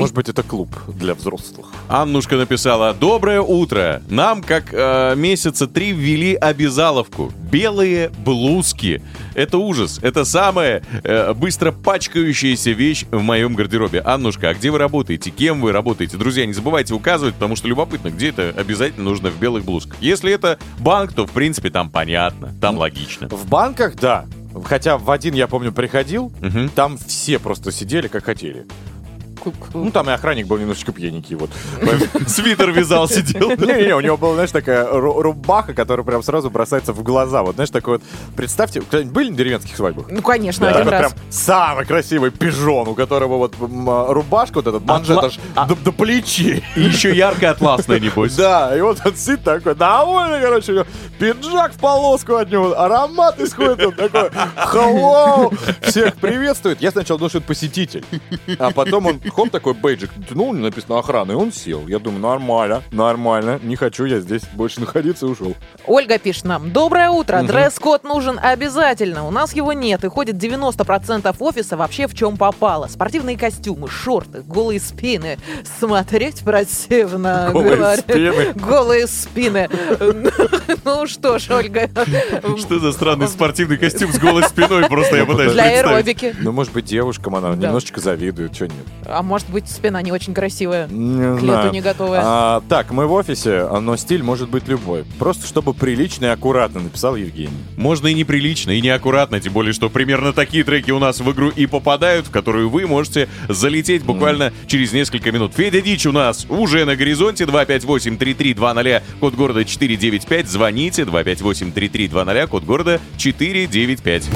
Может быть, это клуб для взрослых. Аннушка написала «Доброе утро! Нам, как э, месяца три, ввели обязаловку. Белые блузки. Это ужас. Это самая э, быстро пачкающаяся вещь в моем гардеробе. Аннушка, а где вы работаете? Кем вы работаете? Друзья, не забывайте указывать, потому что любопытно, где это обязательно нужно в белых блузках. Если это банк, то, в принципе, там понятно, там логично. В банках, да. Хотя в один, я помню, приходил, Мгм. там все просто сидели, как хотели. Ну, там и охранник был немножечко пьяненький, вот. Свитер вязал, сидел. Не-не-не, у него была, знаешь, такая ру- рубаха, которая прям сразу бросается в глаза. Вот, знаешь, такой вот, представьте, кто-нибудь были на деревенских свадьбах? Ну, конечно, один раз. прям самый красивый пижон, у которого вот а, рубашка, вот этот манжет аж до, до плечи. И еще ярко атласная, небось. Да, и вот он сидит такой, довольный, короче, у него пиджак в полоску от него, аромат исходит, он такой, hello, всех приветствует. Я сначала думал, что это посетитель, а потом он, хоп, такой бейджик, ну, написано охрана, и он сел. Я думаю, нормально, нормально, не хочу я здесь больше находиться и ушел. Ольга пишет нам. Доброе утро. Дресс-код нужен обязательно. У нас его нет. И ходит 90% офиса вообще в чем попало. Спортивные костюмы, шорты, голые спины. Смотреть противно. Голые говорю. спины. Голые спины. Ну что ж, Ольга. Что за странный спортивный костюм с голой спиной? Просто я пытаюсь Для аэробики. Ну, может быть, девушкам она немножечко завидует, что нет. А может быть, спина не очень красивая. Не К знаю. лету не готовая. А, так, мы в офисе, но стиль может быть любой. Просто чтобы прилично и аккуратно, написал Евгений. Можно и неприлично, и неаккуратно, тем более, что примерно такие треки у нас в игру и попадают, в которую вы можете залететь буквально через несколько минут. Федя Дич у нас уже на горизонте, 258-3320, код города 495, звоните, 258-3320, код города 495.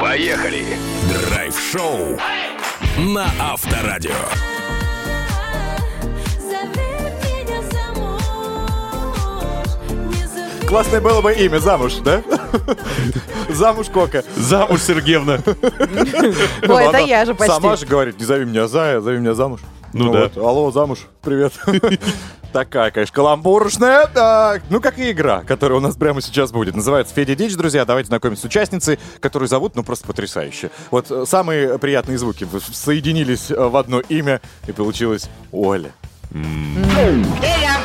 Поехали. Драйв-шоу на Авторадио. Классное было бы имя, замуж, да? Замуж Кока. Замуж, Сергеевна. Ой, это Она я же почти. Сама же говорит, не зови меня Зая, зови меня замуж. Ну да. вот, Алло, замуж, привет. такая, конечно, каламбуршная. А, ну, как и игра, которая у нас прямо сейчас будет. Называется «Федя Дич», друзья. Давайте знакомимся с участницей, которую зовут, ну, просто потрясающе. Вот э, самые приятные звуки соединились э, в одно имя, и получилось Оля. Федя!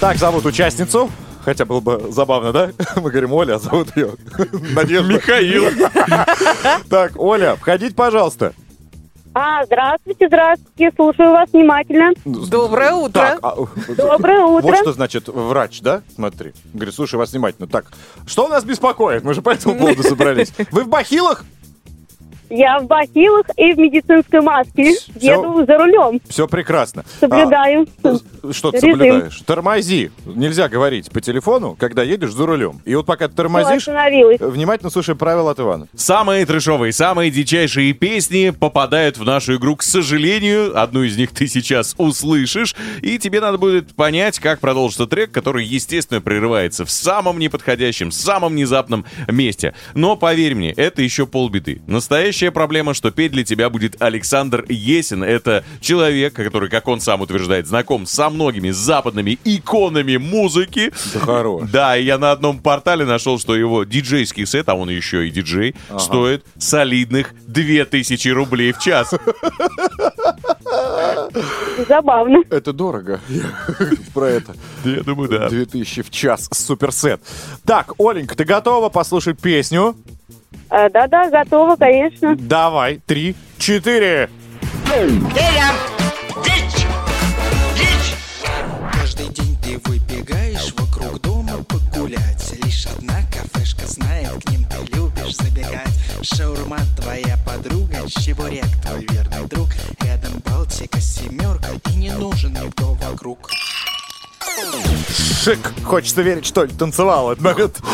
Так зовут участницу. Хотя было бы забавно, да? Мы говорим, Оля, а зовут ее Надежда. Михаил. Так, Оля, входите, пожалуйста. А, здравствуйте, здравствуйте, слушаю вас внимательно. Доброе утро. Так, а, Доброе утро. Вот что значит врач, да? Смотри. Говорит, слушай вас внимательно. Так, что нас беспокоит? Мы же по этому поводу собрались. Вы в бахилах? Я в бахилах и в медицинской маске. Всё. Еду за рулем, Все прекрасно. соблюдаю. А, что ты Режим. соблюдаешь? Тормози. Нельзя говорить по телефону, когда едешь за рулем. И вот пока ты тормозишь, остановилась. внимательно слушай правила от Ивана. Самые трешовые, самые дичайшие песни попадают в нашу игру. К сожалению, одну из них ты сейчас услышишь, и тебе надо будет понять, как продолжится трек, который, естественно, прерывается в самом неподходящем, самом внезапном месте. Но поверь мне, это еще полбеды. Настоящая проблема, что петь для тебя будет Александр Есин. Это человек, который, как он сам утверждает, знаком со многими западными иконами музыки. Да хорош. Да, и я на одном портале нашел, что его диджейский сет, а он еще и диджей, стоит солидных 2000 рублей в час. Забавно. Это дорого. Про это. Я думаю, да. 2000 в час. Суперсет. Так, Оленька, ты готова послушать песню? А, Да-да, готова, конечно. Давай. Три, четыре. Каждый день ты выбегаешь вокруг дома погулять Лишь одна кафешка знает, к ним ты любишь забегать Шаурма твоя подруга, чебурек твой верный друг Рядом Балтика, семерка и не нужен никто вокруг Шик. Хочется верить, что ли, танцевала.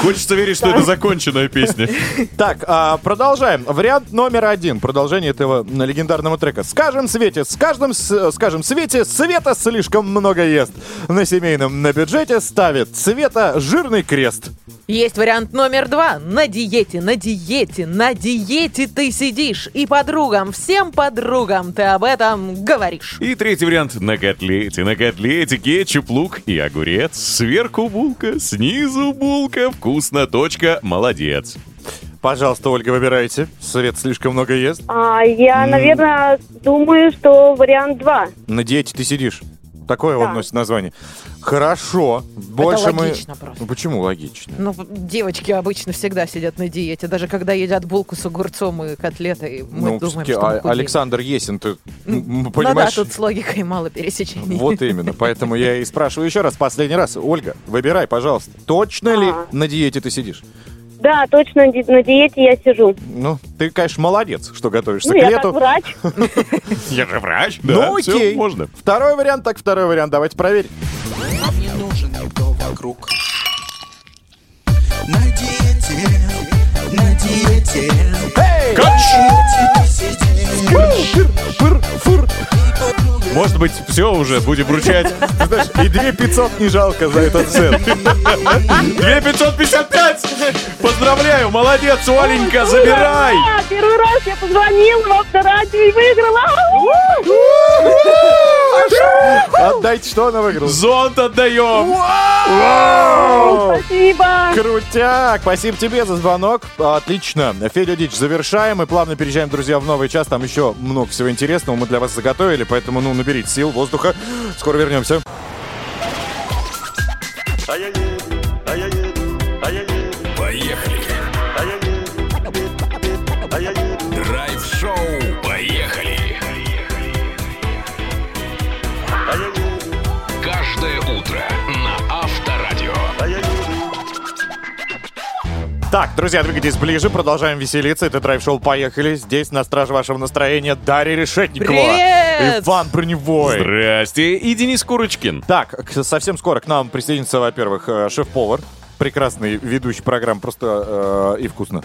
Хочется верить, что это законченная песня. Так, а, продолжаем. Вариант номер один. Продолжение этого легендарного трека. Скажем, Свете, с каждым, скажем, Свете, Света слишком много ест. На семейном, на бюджете ставит Света жирный крест. Есть вариант номер два. На диете, на диете, на диете ты сидишь. И подругам, всем подругам ты об этом говоришь. И третий вариант. На котлете, на котлете кетчуп, лук и огурец. Сверху булка, снизу булка. Вкусно, точка, молодец. Пожалуйста, Ольга, выбирайте. Свет слишком много ест. А, я, наверное, думаю, что вариант два. На диете ты сидишь. Такое Да. он носит название. Хорошо. Больше мы... логично просто. Ну, почему логично? Ну, девочки обычно всегда сидят на диете, даже когда едят булку с огурцом и котлетой, мы ну, думаем, что мы а- худеем. Александр Есин, ты м, Ну да, понимаешь... тут с логикой мало пересечений. Вот именно, поэтому я и спрашиваю еще раз, последний раз. Ольга, выбирай, пожалуйста, точно ли А. на диете ты сидишь? Да, точно, ди- на диете я сижу. Ну, ты, конечно, молодец, что готовишься Ну, к я лету. как врач. Я же врач. Ну, всё окей. можно. Второй вариант, так второй вариант, давайте проверим. Не нужен никто вокруг На диете, на диете Эй! Фыр, Может быть, все уже, будем вручать. Ты знаешь, и 2 500 не жалко за этот сет. 2555! Поздравляю, молодец, Оленька, забирай! Первый раз я позвонила в авторадио и выиграла. Отдайте, что она выиграла. Зонт отдаем! Спасибо. Крутяк! Спасибо тебе за звонок. Отлично. Федя Дич, завершаем и плавно переезжаем, друзья, в новый час. Там еще много всего интересного мы для вас заготовили, поэтому, ну, наберите сил, воздуха. Скоро вернемся. Поехали. Драйв-шоу. Поехали. Каждое утро Так, друзья, двигайтесь ближе, продолжаем веселиться. Это драйв-шоу «Поехали». Здесь на страже вашего настроения Дарья Решетникова. Привет! Иван Броневой. Здрасте, и Денис Курочкин. Так, совсем скоро к нам присоединится, во-первых, э, шеф-повар. Прекрасный ведущий программ «Просто э, и вкусно».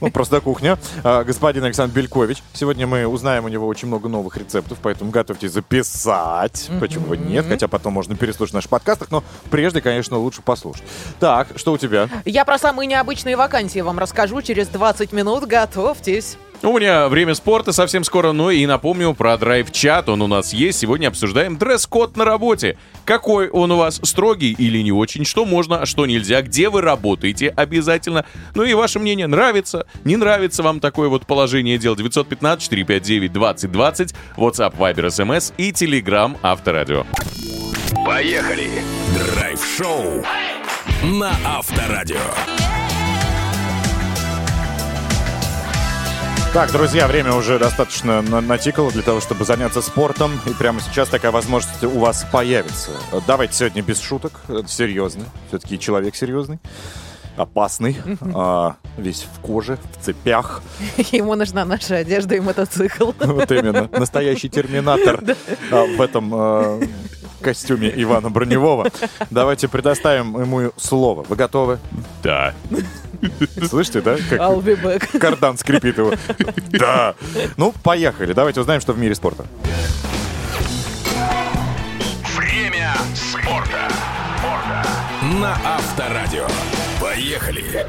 Просто кухня. Э, Господин Александр Белькович. Сегодня мы узнаем у него очень много новых рецептов, поэтому готовьте записать. Почему бы нет? Хотя потом можно переслушать в наших подкастах, но прежде, конечно, лучше послушать. Так, что у тебя? Я про самые необычные вакансии вам расскажу через 20 минут. Готовьтесь. У меня время спорта совсем скоро, но и напомню про драйв-чат. Он у нас есть. Сегодня обсуждаем дресс-код на работе. Какой он у вас, строгий или не очень? Что можно, а что нельзя? Где вы работаете обязательно? Ну и ваше мнение, нравится, не нравится вам такое вот положение дел? 915-459-2020, WhatsApp, Viber, SMS и Telegram Авторадио. Поехали! Драйв-шоу на Авторадио. Так, друзья, время уже достаточно на- натикало для того, чтобы заняться спортом. И прямо сейчас такая возможность у вас появится. Давайте сегодня без шуток. Серьезно. Все-таки человек серьезный. Опасный. а, весь в коже, в цепях. Ему нужна наша одежда и мотоцикл. Вот именно. Настоящий терминатор а, в этом а, костюме Ивана Броневого. Давайте предоставим ему слово. Вы готовы? Да. Слышите, да? Как I'll be back. кардан скрипит его. Да. Ну, поехали. Давайте узнаем, что в мире спорта. Время спорта. На Авторадио. Поехали!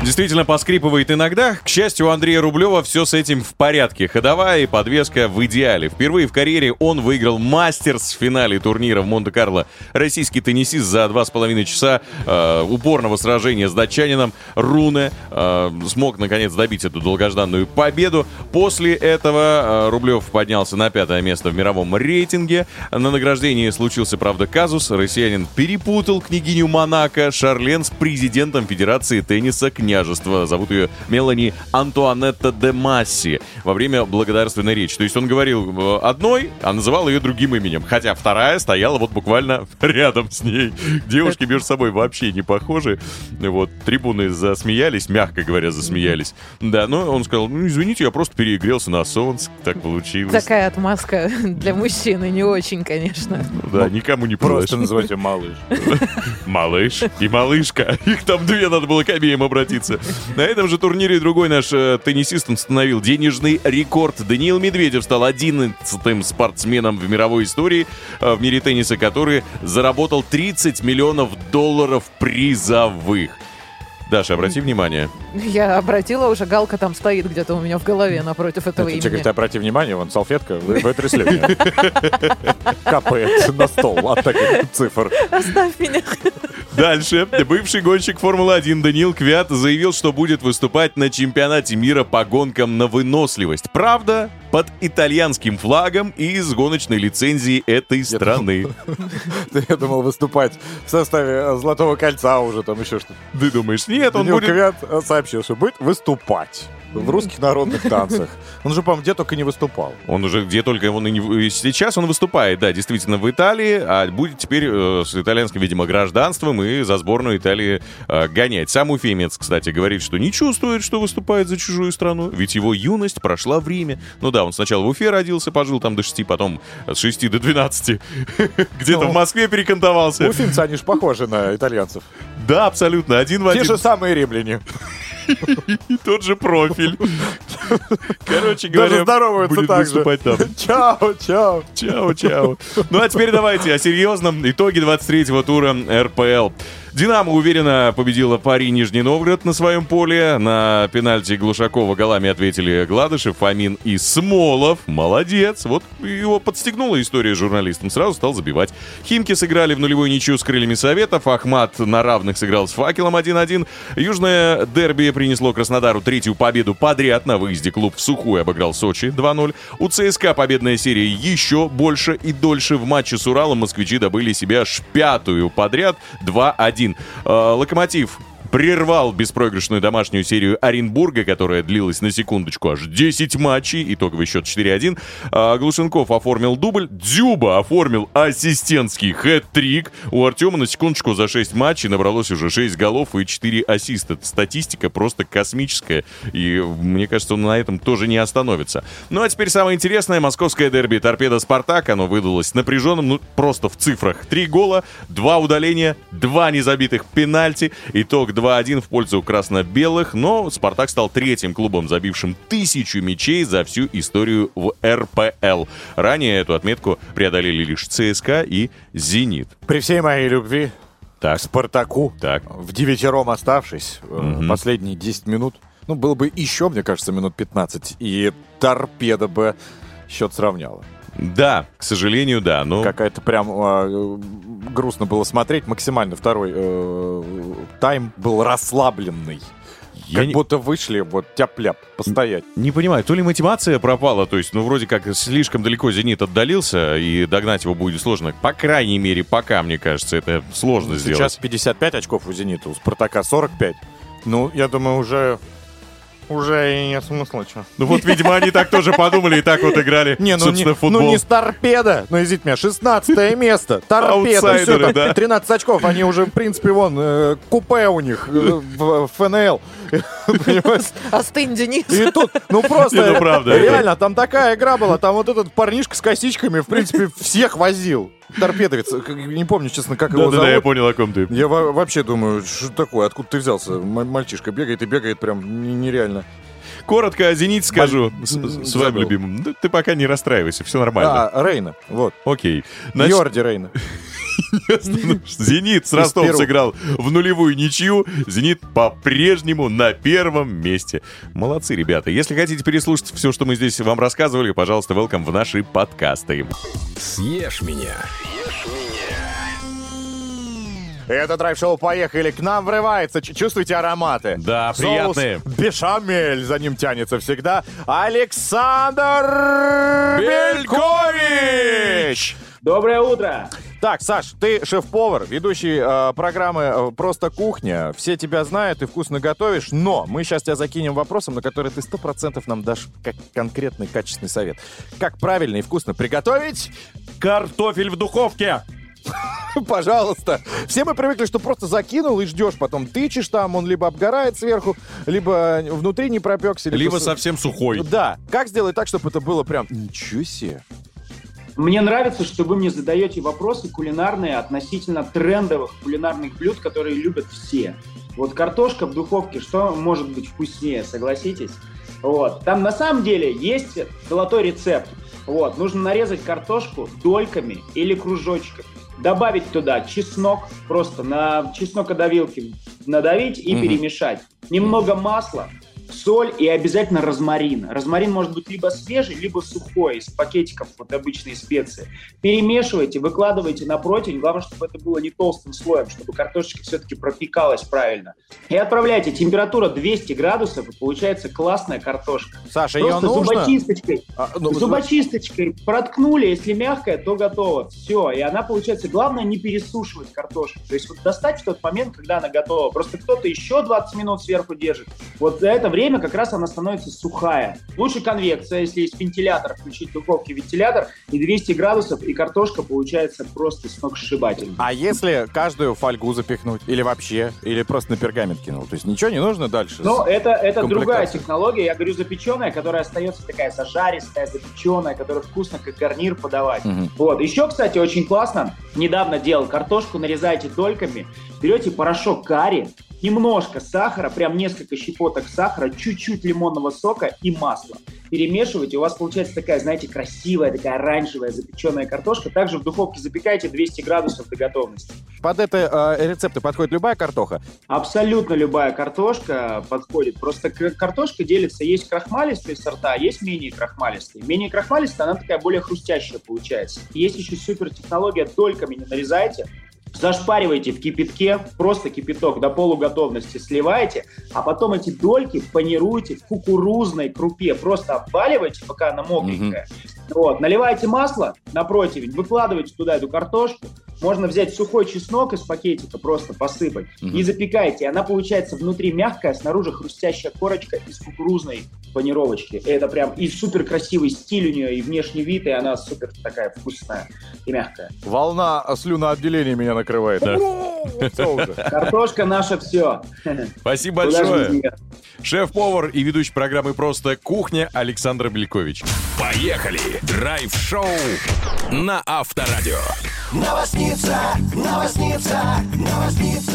Действительно поскрипывает иногда. К счастью, у Андрея Рублева все с этим в порядке. Ходовая и подвеска в идеале. Впервые в карьере он выиграл мастерс в финале турнира в Монте-Карло. Российский теннисист за два с половиной часа э, упорного сражения с датчанином Руне э, смог наконец добить эту долгожданную победу. После этого э, Рублев поднялся на пятое место в мировом рейтинге. На награждении случился, правда, казус. Россиянин перепутал княгиню Монако Шарлен с президентом Федерации тенниса княжества. Зовут ее Мелани Антуанетта де Масси во время благодарственной речи. То есть он говорил э, одной, а называл ее другим именем. Хотя вторая стояла вот буквально рядом с ней. Девушки между собой вообще не похожи. Вот, трибуны засмеялись, мягко говоря, засмеялись. Да, но он сказал, ну, извините, я просто перегрелся на солнце, так получилось. Такая отмазка для мужчины не очень, конечно. Да, никому не Просто просто называйте малыш. Малыш и малышка. Их там две, надо было к обеим обратиться. На этом же турнире другой наш э, теннисист установил денежный рекорд. Даниил Медведев стал одиннадцатым спортсменом в мировой истории э, в мире тенниса, который заработал 30 миллионов долларов призовых. Даша, обрати внимание. Я обратила уже, галка там стоит где-то у меня в голове напротив этого имени. обрати внимание, вон салфетка, вы вытрясли. Капает на стол от таких цифр. Оставь меня. Дальше. Бывший гонщик Формулы-1 Даниил Квят заявил, что будет выступать на чемпионате мира по гонкам на выносливость. Правда, под итальянским флагом и с гоночной лицензией этой страны. Я думал выступать в составе э, Золотого кольца уже, там еще что-то. Ты думаешь, нет, он будет... Э, сообщил, что будет выступать в русских народных танцах. Он же, по-моему, где только не выступал. Он уже где только он и не... Сейчас он выступает, да, действительно, в Италии, а будет теперь э, с итальянским, видимо, гражданством и за сборную Италии э, гонять. Сам уфимец, кстати, говорит, что не чувствует, что выступает за чужую страну, ведь его юность прошла в Риме. Ну да, он сначала в Уфе родился, пожил там до 6, потом с 6 до 12 где-то Ну. в Москве перекантовался. Уфимцы, они же похожи на итальянцев. Да, абсолютно, один в Те один. же самые римляне. И тот же профиль. Короче Даже говоря, здороваются будет так же. там. Чао, чао. Чао, чао. Ну а теперь давайте о серьезном. Итоги 23-го тура РПЛ. Динамо уверенно победила пари Нижний Новгород на своем поле. На пенальти Глушакова голами ответили Гладышев, Фомин и Смолов. Молодец. Вот его подстегнула история с журналистом. Сразу стал забивать. Химки сыграли в нулевую ничью с крыльями Советов. Ахмат на равных сыграл с Факелом 1-1. Южное дерби принесло Краснодару третью победу подряд. На выезде клуб в сухую обыграл Сочи 2-0. У ЦСКА победная серия еще больше и дольше. В матче с Уралом москвичи добыли себе аж пятую подряд 2-1. Э, Локомотив прервал беспроигрышную домашнюю серию Оренбурга, которая длилась на секундочку аж 10 матчей, итоговый счет 4-1. А Глушенков оформил дубль, Дзюба оформил ассистентский хэт-трик. У Артема на секундочку за 6 матчей набралось уже 6 голов и 4 ассиста. Статистика просто космическая, и мне кажется, он на этом тоже не остановится. Ну а теперь самое интересное, московское дерби Торпедо-Спартак, оно выдалось напряженным, ну просто в цифрах. Три гола, два удаления, два незабитых пенальти, итог 2-1 в пользу красно-белых, но Спартак стал третьим клубом, забившим тысячу мячей за всю историю в РПЛ. Ранее эту отметку преодолели лишь ЦСКА и Зенит. При всей моей любви Так, Спартаку, так. в девятером оставшись, Мгм. последние 10 минут, ну, было бы еще, мне кажется, минут 15, и торпеда бы счет сравняла. Да, к сожалению, да, но... Какая-то прям э, грустно было смотреть. Максимально второй э, тайм был расслабленный. Я как не- будто вышли вот тяп-ляп постоять. Не понимаю, то ли мотивация пропала, то есть, ну, вроде как слишком далеко «Зенит» отдалился, и догнать его будет сложно. По крайней мере, пока, мне кажется, это сложно сделать. Сейчас 55 очков у «Зенита», у «Спартака» 45. Ну, я думаю, уже... Уже и нет смысла, что. Ну вот, видимо, они так тоже подумали и так вот играли, Не, ну не, собственно, в футбол. ну не с торпеда, ну извините меня, 16 место, торпеда, все, там да. 13 очков, они уже, в принципе, вон, э, купе у них э, в в ФНЛ, понимаешь? Остынь, Денис. И тут, ну просто, Не, ну правда, это- реально, там такая игра была, там вот этот парнишка с косичками, в принципе, всех возил. Торпедовец, не помню, честно, как его Да-да-да, я зовут. понял, о ком ты. Я во- вообще думаю, что такое, откуда ты взялся? Мальчишка бегает и бегает прям нереально. Коротко о «Зените» скажу с, М, с вами, забыл. любимым. Да ты пока не расстраивайся, все нормально. А, Рейна, вот. Окей. Значит, Йорди Рейна. «Зенит» с Из Ростов Перу. сыграл в нулевую ничью. «Зенит» по-прежнему на первом месте. Молодцы, ребята. Если хотите переслушать все, что мы здесь вам рассказывали, пожалуйста, welcome в наши подкасты. Съешь меня. Это драйв-шоу «Поехали». К нам врывается. Ч- Чувствуете ароматы? Да, Соус приятные. бешамель за ним тянется всегда. Александр Белькович! Доброе утро! Так, Саш, ты шеф-повар, ведущий э, программы э, «Просто кухня». Все тебя знают, ты вкусно готовишь, но мы сейчас тебя закинем вопросом, на который ты 100% нам дашь как конкретный качественный совет. Как правильно и вкусно приготовить Картофель в духовке. Пожалуйста. Все мы привыкли, что просто закинул и ждешь, потом тычешь там, он либо обгорает сверху, либо внутри не пропекся. Либо совсем сухой. Да. Как сделать так, чтобы это было прям... Ничего себе. Мне нравится, что вы мне задаете вопросы кулинарные относительно трендовых кулинарных блюд, которые любят все. Вот картошка в духовке, что может быть вкуснее, согласитесь? Вот. Там на самом деле есть золотой рецепт. Вот. Нужно нарезать картошку дольками или кружочками. Добавить туда чеснок, просто на чеснокодавилке надавить и Мгм. перемешать. Немного масла, соль и обязательно розмарин. Розмарин может быть либо свежий, либо сухой, из пакетиков, вот обычные специи. Перемешивайте, выкладывайте на противень. Главное, чтобы это было не толстым слоем, чтобы картошечка все-таки пропекалась правильно. И отправляйте. Температура 200 градусов, и получается классная картошка. Саша, ее Просто нужно... зубочисточкой. А, ну, Зубочисточкой проткнули, если мягкая, то готово. Все, и она получается, главное не пересушивать картошку. То есть вот достать в тот момент, когда она готова. Просто кто-то еще 20 минут сверху держит. Вот за это время как раз она становится сухая. Лучше конвекция, если есть вентилятор, включить в духовке вентилятор, и 200 градусов, и картошка получается просто сногсшибательно. А если каждую фольгу запихнуть? Или вообще? Или просто на пергамент кинул? То есть ничего не нужно дальше? Но это, это другая технология. Я говорю запеченная, которая остается такая зажаристая, запеченная, которая вкусно как гарнир подавать. Мгм. Вот. Еще, кстати, очень классно. Недавно делал картошку, нарезаете дольками, берете порошок карри, немножко сахара, прям несколько щепоток сахара, чуть-чуть лимонного сока и масла. Перемешиваете, у вас получается такая, знаете, красивая, такая оранжевая запеченная картошка. Также в духовке запекайте 200 градусов до готовности. Под это э, рецепты подходит любая картоха? Абсолютно любая картошка подходит. Просто картошка делится. Есть крахмалистые сорта, есть менее крахмалистые. Менее крахмалистая, она такая более хрустящая получается. Есть еще супер технология, дольками не нарезайте. Зашпаривайте в кипятке, просто кипяток до полуготовности сливаете, а потом эти дольки панируйте в кукурузной крупе. Просто обваливайте, пока она мокренькая. Вот, наливайте масло на противень, выкладывайте туда эту картошку. Можно взять сухой чеснок из пакетика, просто посыпать, Мгм. и запекайте. И Она получается внутри мягкая, снаружи хрустящая корочка из кукурузной панировочки. И это прям и супер красивый стиль у нее, и внешний вид, и она супер такая вкусная и мягкая. Волна слюноотделения меня накрывает. Уже. Картошка наша все. Спасибо большое. Шеф-повар и ведущий программы «Просто кухня» Александр Белькович. Поехали! Драйв-шоу на Авторадио.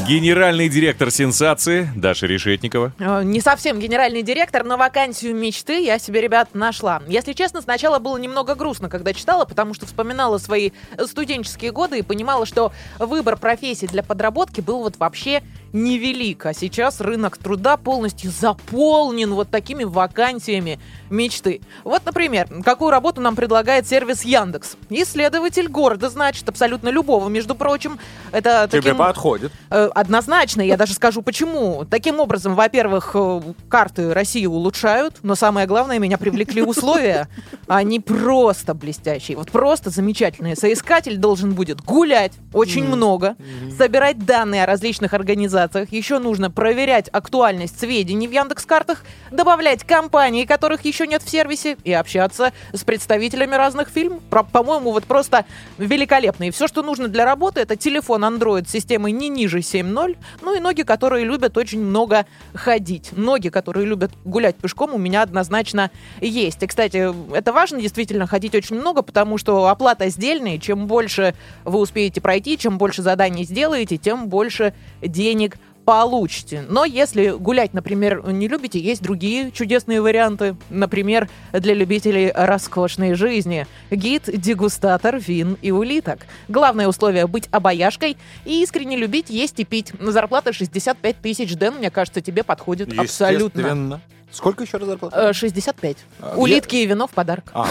Генеральный директор «Сенсации» Даша Решетникова. Э, Не совсем генеральный директор, но вакансию мечты я себе, ребят, нашла. Если честно, сначала было немного грустно, когда читала, потому что вспоминала свои студенческие годы и понимала, что выбор профессии для подработки был вот вообще невелик, а сейчас рынок труда полностью заполнен вот такими вакансиями мечты. Вот, например, какую работу нам предлагает сервис Яндекс. Исследователь города, значит, абсолютно любого, между прочим. Это Тебе таким... подходит. Э, Однозначно, я даже скажу почему. Таким образом, во-первых, э, карты России улучшают, но самое главное, меня привлекли условия. Они просто блестящие, вот просто замечательные. Соискатель должен будет гулять очень много, собирать данные о различных организациях. Еще нужно проверять актуальность сведений в Яндекс.Картах, добавлять компании, которых еще нет в сервисе, и общаться с представителями разных фильм. Про- По-моему, вот просто великолепно. И все, что нужно для работы, это телефон Android с системой не ниже 7.0, ну и ноги, которые любят очень много ходить. Ноги, которые любят гулять пешком, у меня однозначно есть. И, кстати, это важно действительно ходить очень много, потому что оплата сдельная, чем больше вы успеете пройти, чем больше заданий сделаете, тем больше денег получите. Но если гулять, например, не любите, есть другие чудесные варианты. Например, для любителей роскошной жизни. Гид, дегустатор вин и улиток. Главное условие быть обаяшкой и искренне любить есть и пить. Зарплата 65 тысяч, Дэн, мне кажется, тебе подходит абсолютно. Сколько еще раз зарплата? Э, 65. А, Улитки и вино в подарок. А,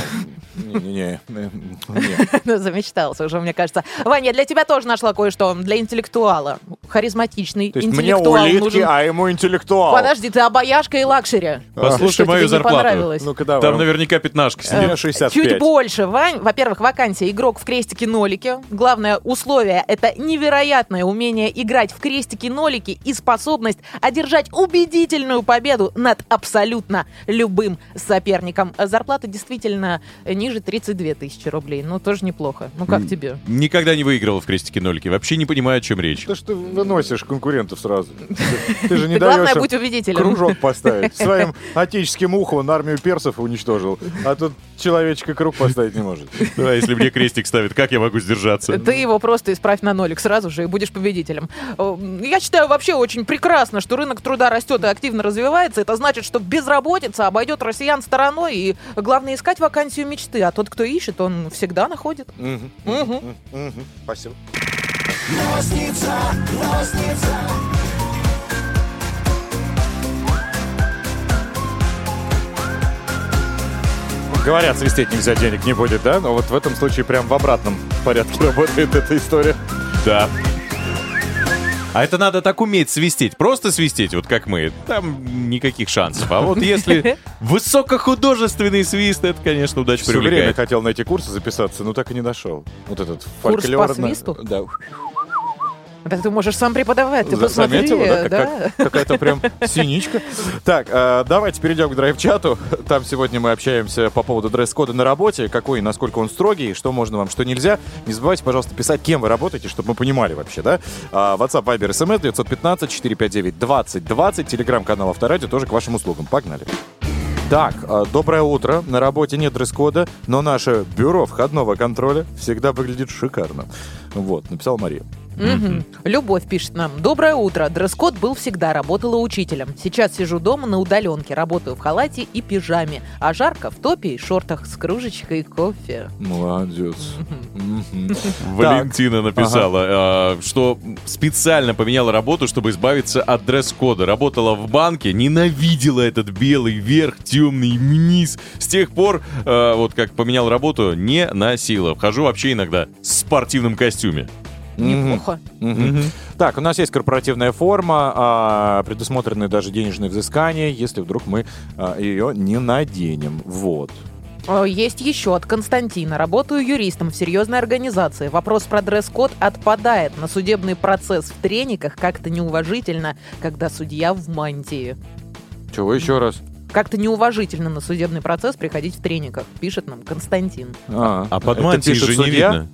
не-не-не. э, не. Ну, Замечтался уже, мне кажется. Ваня, я для тебя тоже нашла кое-что. Для интеллектуала. Харизматичный То есть мне интеллектуал улитки, нужен. а ему интеллектуал. Подожди, ты обаяшка и luxury. Послушай мою зарплату. давай. Там наверняка пятнашка Мне сидит. 65. Чуть больше, Вань. Во-первых, вакансия игрок в крестики-нолики. Главное условие — это невероятное умение играть в крестики-нолики и способность одержать убедительную победу над абсолютно любым соперником. Зарплата действительно ниже 32 тысячи рублей. Ну, тоже неплохо. Ну, как тебе? Никогда не выигрывал в крестике-нолике. Вообще не понимаю, о чем речь. То, что выносишь конкурентов сразу. Ты- Ты же не Ты, даешь кружок поставить. Своим отеческим ухом армию персов уничтожил. А тут человечка круг поставить не может. Да, если мне крестик ставит, как я могу сдержаться? Ты его просто исправь на нолик сразу же и будешь победителем. Э, Я считаю вообще очень прекрасно, что рынок труда растет и активно развивается. Это значит, что безработица обойдет россиян стороной. И главное искать вакансию мечты. А тот, кто ищет, он всегда находит. Спасибо. Говорят, свистеть нельзя, денег не будет, да? Но вот в этом случае прям в обратном порядке работает эта история. Да. А это надо так уметь свистеть. Просто свистеть, вот как мы. Там никаких шансов. А вот если высокохудожественный свист, это, конечно, удача Все время привлекает. хотел на эти курсы записаться, но так и не дошел. Вот этот Курс по свисту? Да. Да ты можешь сам преподавать, ты За- посмотри. заметила, да? Да? как- Какая-то прям синичка. Так, э, давайте перейдем к драйв-чату. Там сегодня мы общаемся по поводу дресс-кода на работе, какой, и насколько он строгий, что можно вам, что нельзя. Не забывайте, пожалуйста, писать, кем вы работаете, чтобы мы понимали вообще, да? А, WhatsApp, Viber, SMS 915-459-2020, телеграм-канал Авторадио тоже к вашим услугам. Погнали. Так, э, доброе утро. На работе нет дресс-кода, но наше бюро входного контроля всегда выглядит шикарно. Вот, написала Мария. Мгм. Любовь пишет нам. Доброе утро. Дресс-код был всегда, работала учителем. Сейчас сижу дома на удаленке, работаю в халате и пижаме. А жарко в топе и шортах с кружечкой кофе. Молодец. Валентина написала, а, что специально поменяла работу, чтобы избавиться от дресс-кода. Работала в банке, ненавидела этот белый верх, темный низ. С тех пор, а, вот как поменял работу, не носила. Вхожу вообще иногда в спортивном костюме. Неплохо. Так, у нас есть корпоративная форма, а, предусмотрены даже денежные взыскания, если вдруг мы а, ее не наденем. Вот. Э, Есть еще от Константина. Работаю юристом в серьезной организации. Вопрос про дресс-код отпадает. На судебный процесс в трениках как-то неуважительно, когда судья в мантии. Чего еще раз? Как-то неуважительно на судебный процесс приходить в трениках, пишет нам Константин. А, А под это мантией же не судья? видно.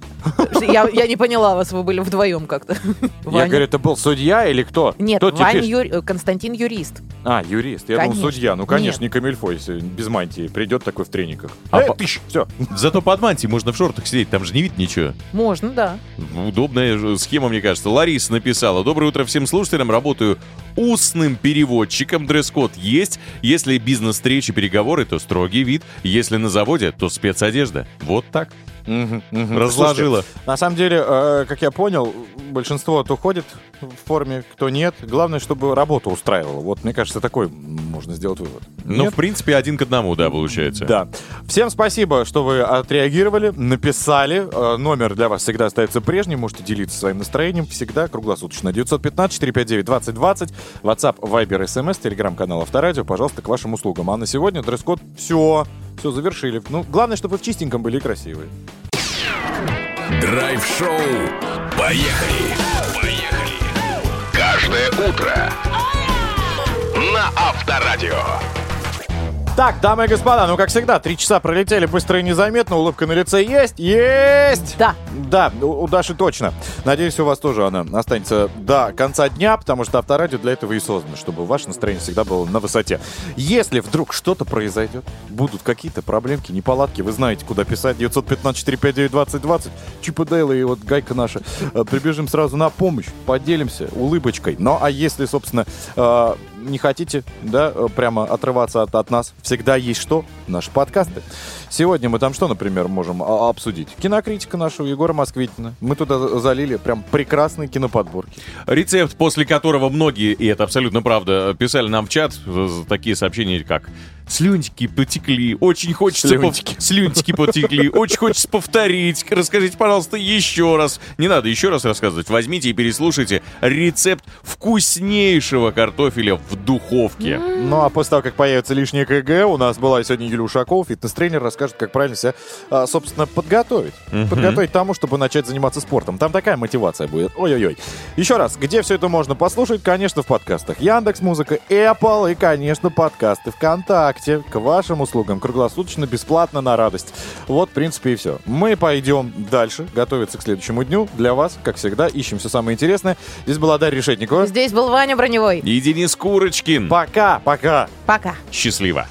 Я, я не поняла вас, вы были вдвоем как-то. Я говорю, это был судья или кто? Нет, Кто пишет? Юр- э, Константин юрист. А, юрист. Я думал, Конечно. судья. Ну, конечно, Нет. не камильфо, если без мантии. Придет такой в трениках. А Э, по- тыщ, все. Зато под мантией можно в шортах сидеть, там же не видно ничего. Можно, да. Удобная схема, мне кажется. Лариса написала. Доброе утро всем слушателям. Работаю устным переводчиком. Дресс-код есть. Если бизнес-встречи, переговоры, то строгий вид. Если на заводе, то спецодежда. Вот так. Мгм. Разложила. Слушайте, на самом деле, э, как я понял, большинство от уходит в форме, кто нет. Главное, чтобы работа устраивала. Вот, мне кажется, такой можно сделать вывод. Ну, Нет? в принципе, один к одному, да, получается. Да. Всем спасибо, что вы отреагировали, написали. Э, Номер для вас всегда остается прежним. Можете делиться своим настроением всегда круглосуточно. 915-459-2020. WhatsApp, Viber, SMS, телеграм-канал Авторадио. Пожалуйста, к вашим услугам. А на сегодня дресс-код все. Все, завершили. Ну, главное, чтобы вы в чистеньком были и красивые. Драйв-шоу. Поехали. Поехали. Каждое утро. На Авторадио. Так, дамы и господа, ну, как всегда, три часа пролетели быстро и незаметно. Улыбка на лице есть? Есть! Да. Да, у, у Даши точно. Надеюсь, у вас тоже она останется до конца дня, потому что авторадио для этого и создано, чтобы ваше настроение всегда было на высоте. Если вдруг что-то произойдет, будут какие-то проблемки, неполадки, вы знаете, куда писать. 915-459-2020. Чип и Дейл и вот Гайка наша. Э, Прибежим сразу на помощь, поделимся улыбочкой. Ну, а если, собственно, э, не хотите, да, э, прямо отрываться от, от нас, всегда есть что? Наши подкасты. Сегодня мы там что, например, можем а, обсудить? Кинокритика нашего Егора Москвитина. Мы туда за- залили прям прекрасные киноподборки. Рецепт, после которого многие, и это абсолютно правда, писали нам в чат э, такие сообщения, как «Слюнтики потекли, очень хочется... пов- Слюнтики. Слюнтики потекли, очень хочется повторить. Расскажите, пожалуйста, еще раз». Не надо еще раз рассказывать. Возьмите и переслушайте рецепт вкуснейшего картофеля в духовке. Ну, а после того, как появится лишняя КГ, у нас была сегодня Юлия Ушакова, фитнес-тренер, расскажет, как правильно себя, а, собственно, подготовить. Подготовить к тому, чтобы начать заниматься спортом. Там такая мотивация будет. Ой-ой-ой. Еще раз, где все это можно послушать? Конечно, в подкастах. Яндекс Музыка, Apple и, конечно, подкасты ВКонтакте. К вашим услугам круглосуточно, бесплатно, на радость. Вот, в принципе, и все. Мы пойдем дальше, готовиться к следующему дню. Для вас, как всегда, ищем все самое интересное. Здесь была Дарья Решетникова. Здесь был Ваня Броневой. И Денис Курочкин. Пока, пока. Пока. Счастливо.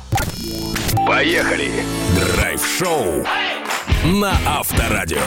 Поехали. Драйв-шоу. На Авторадио.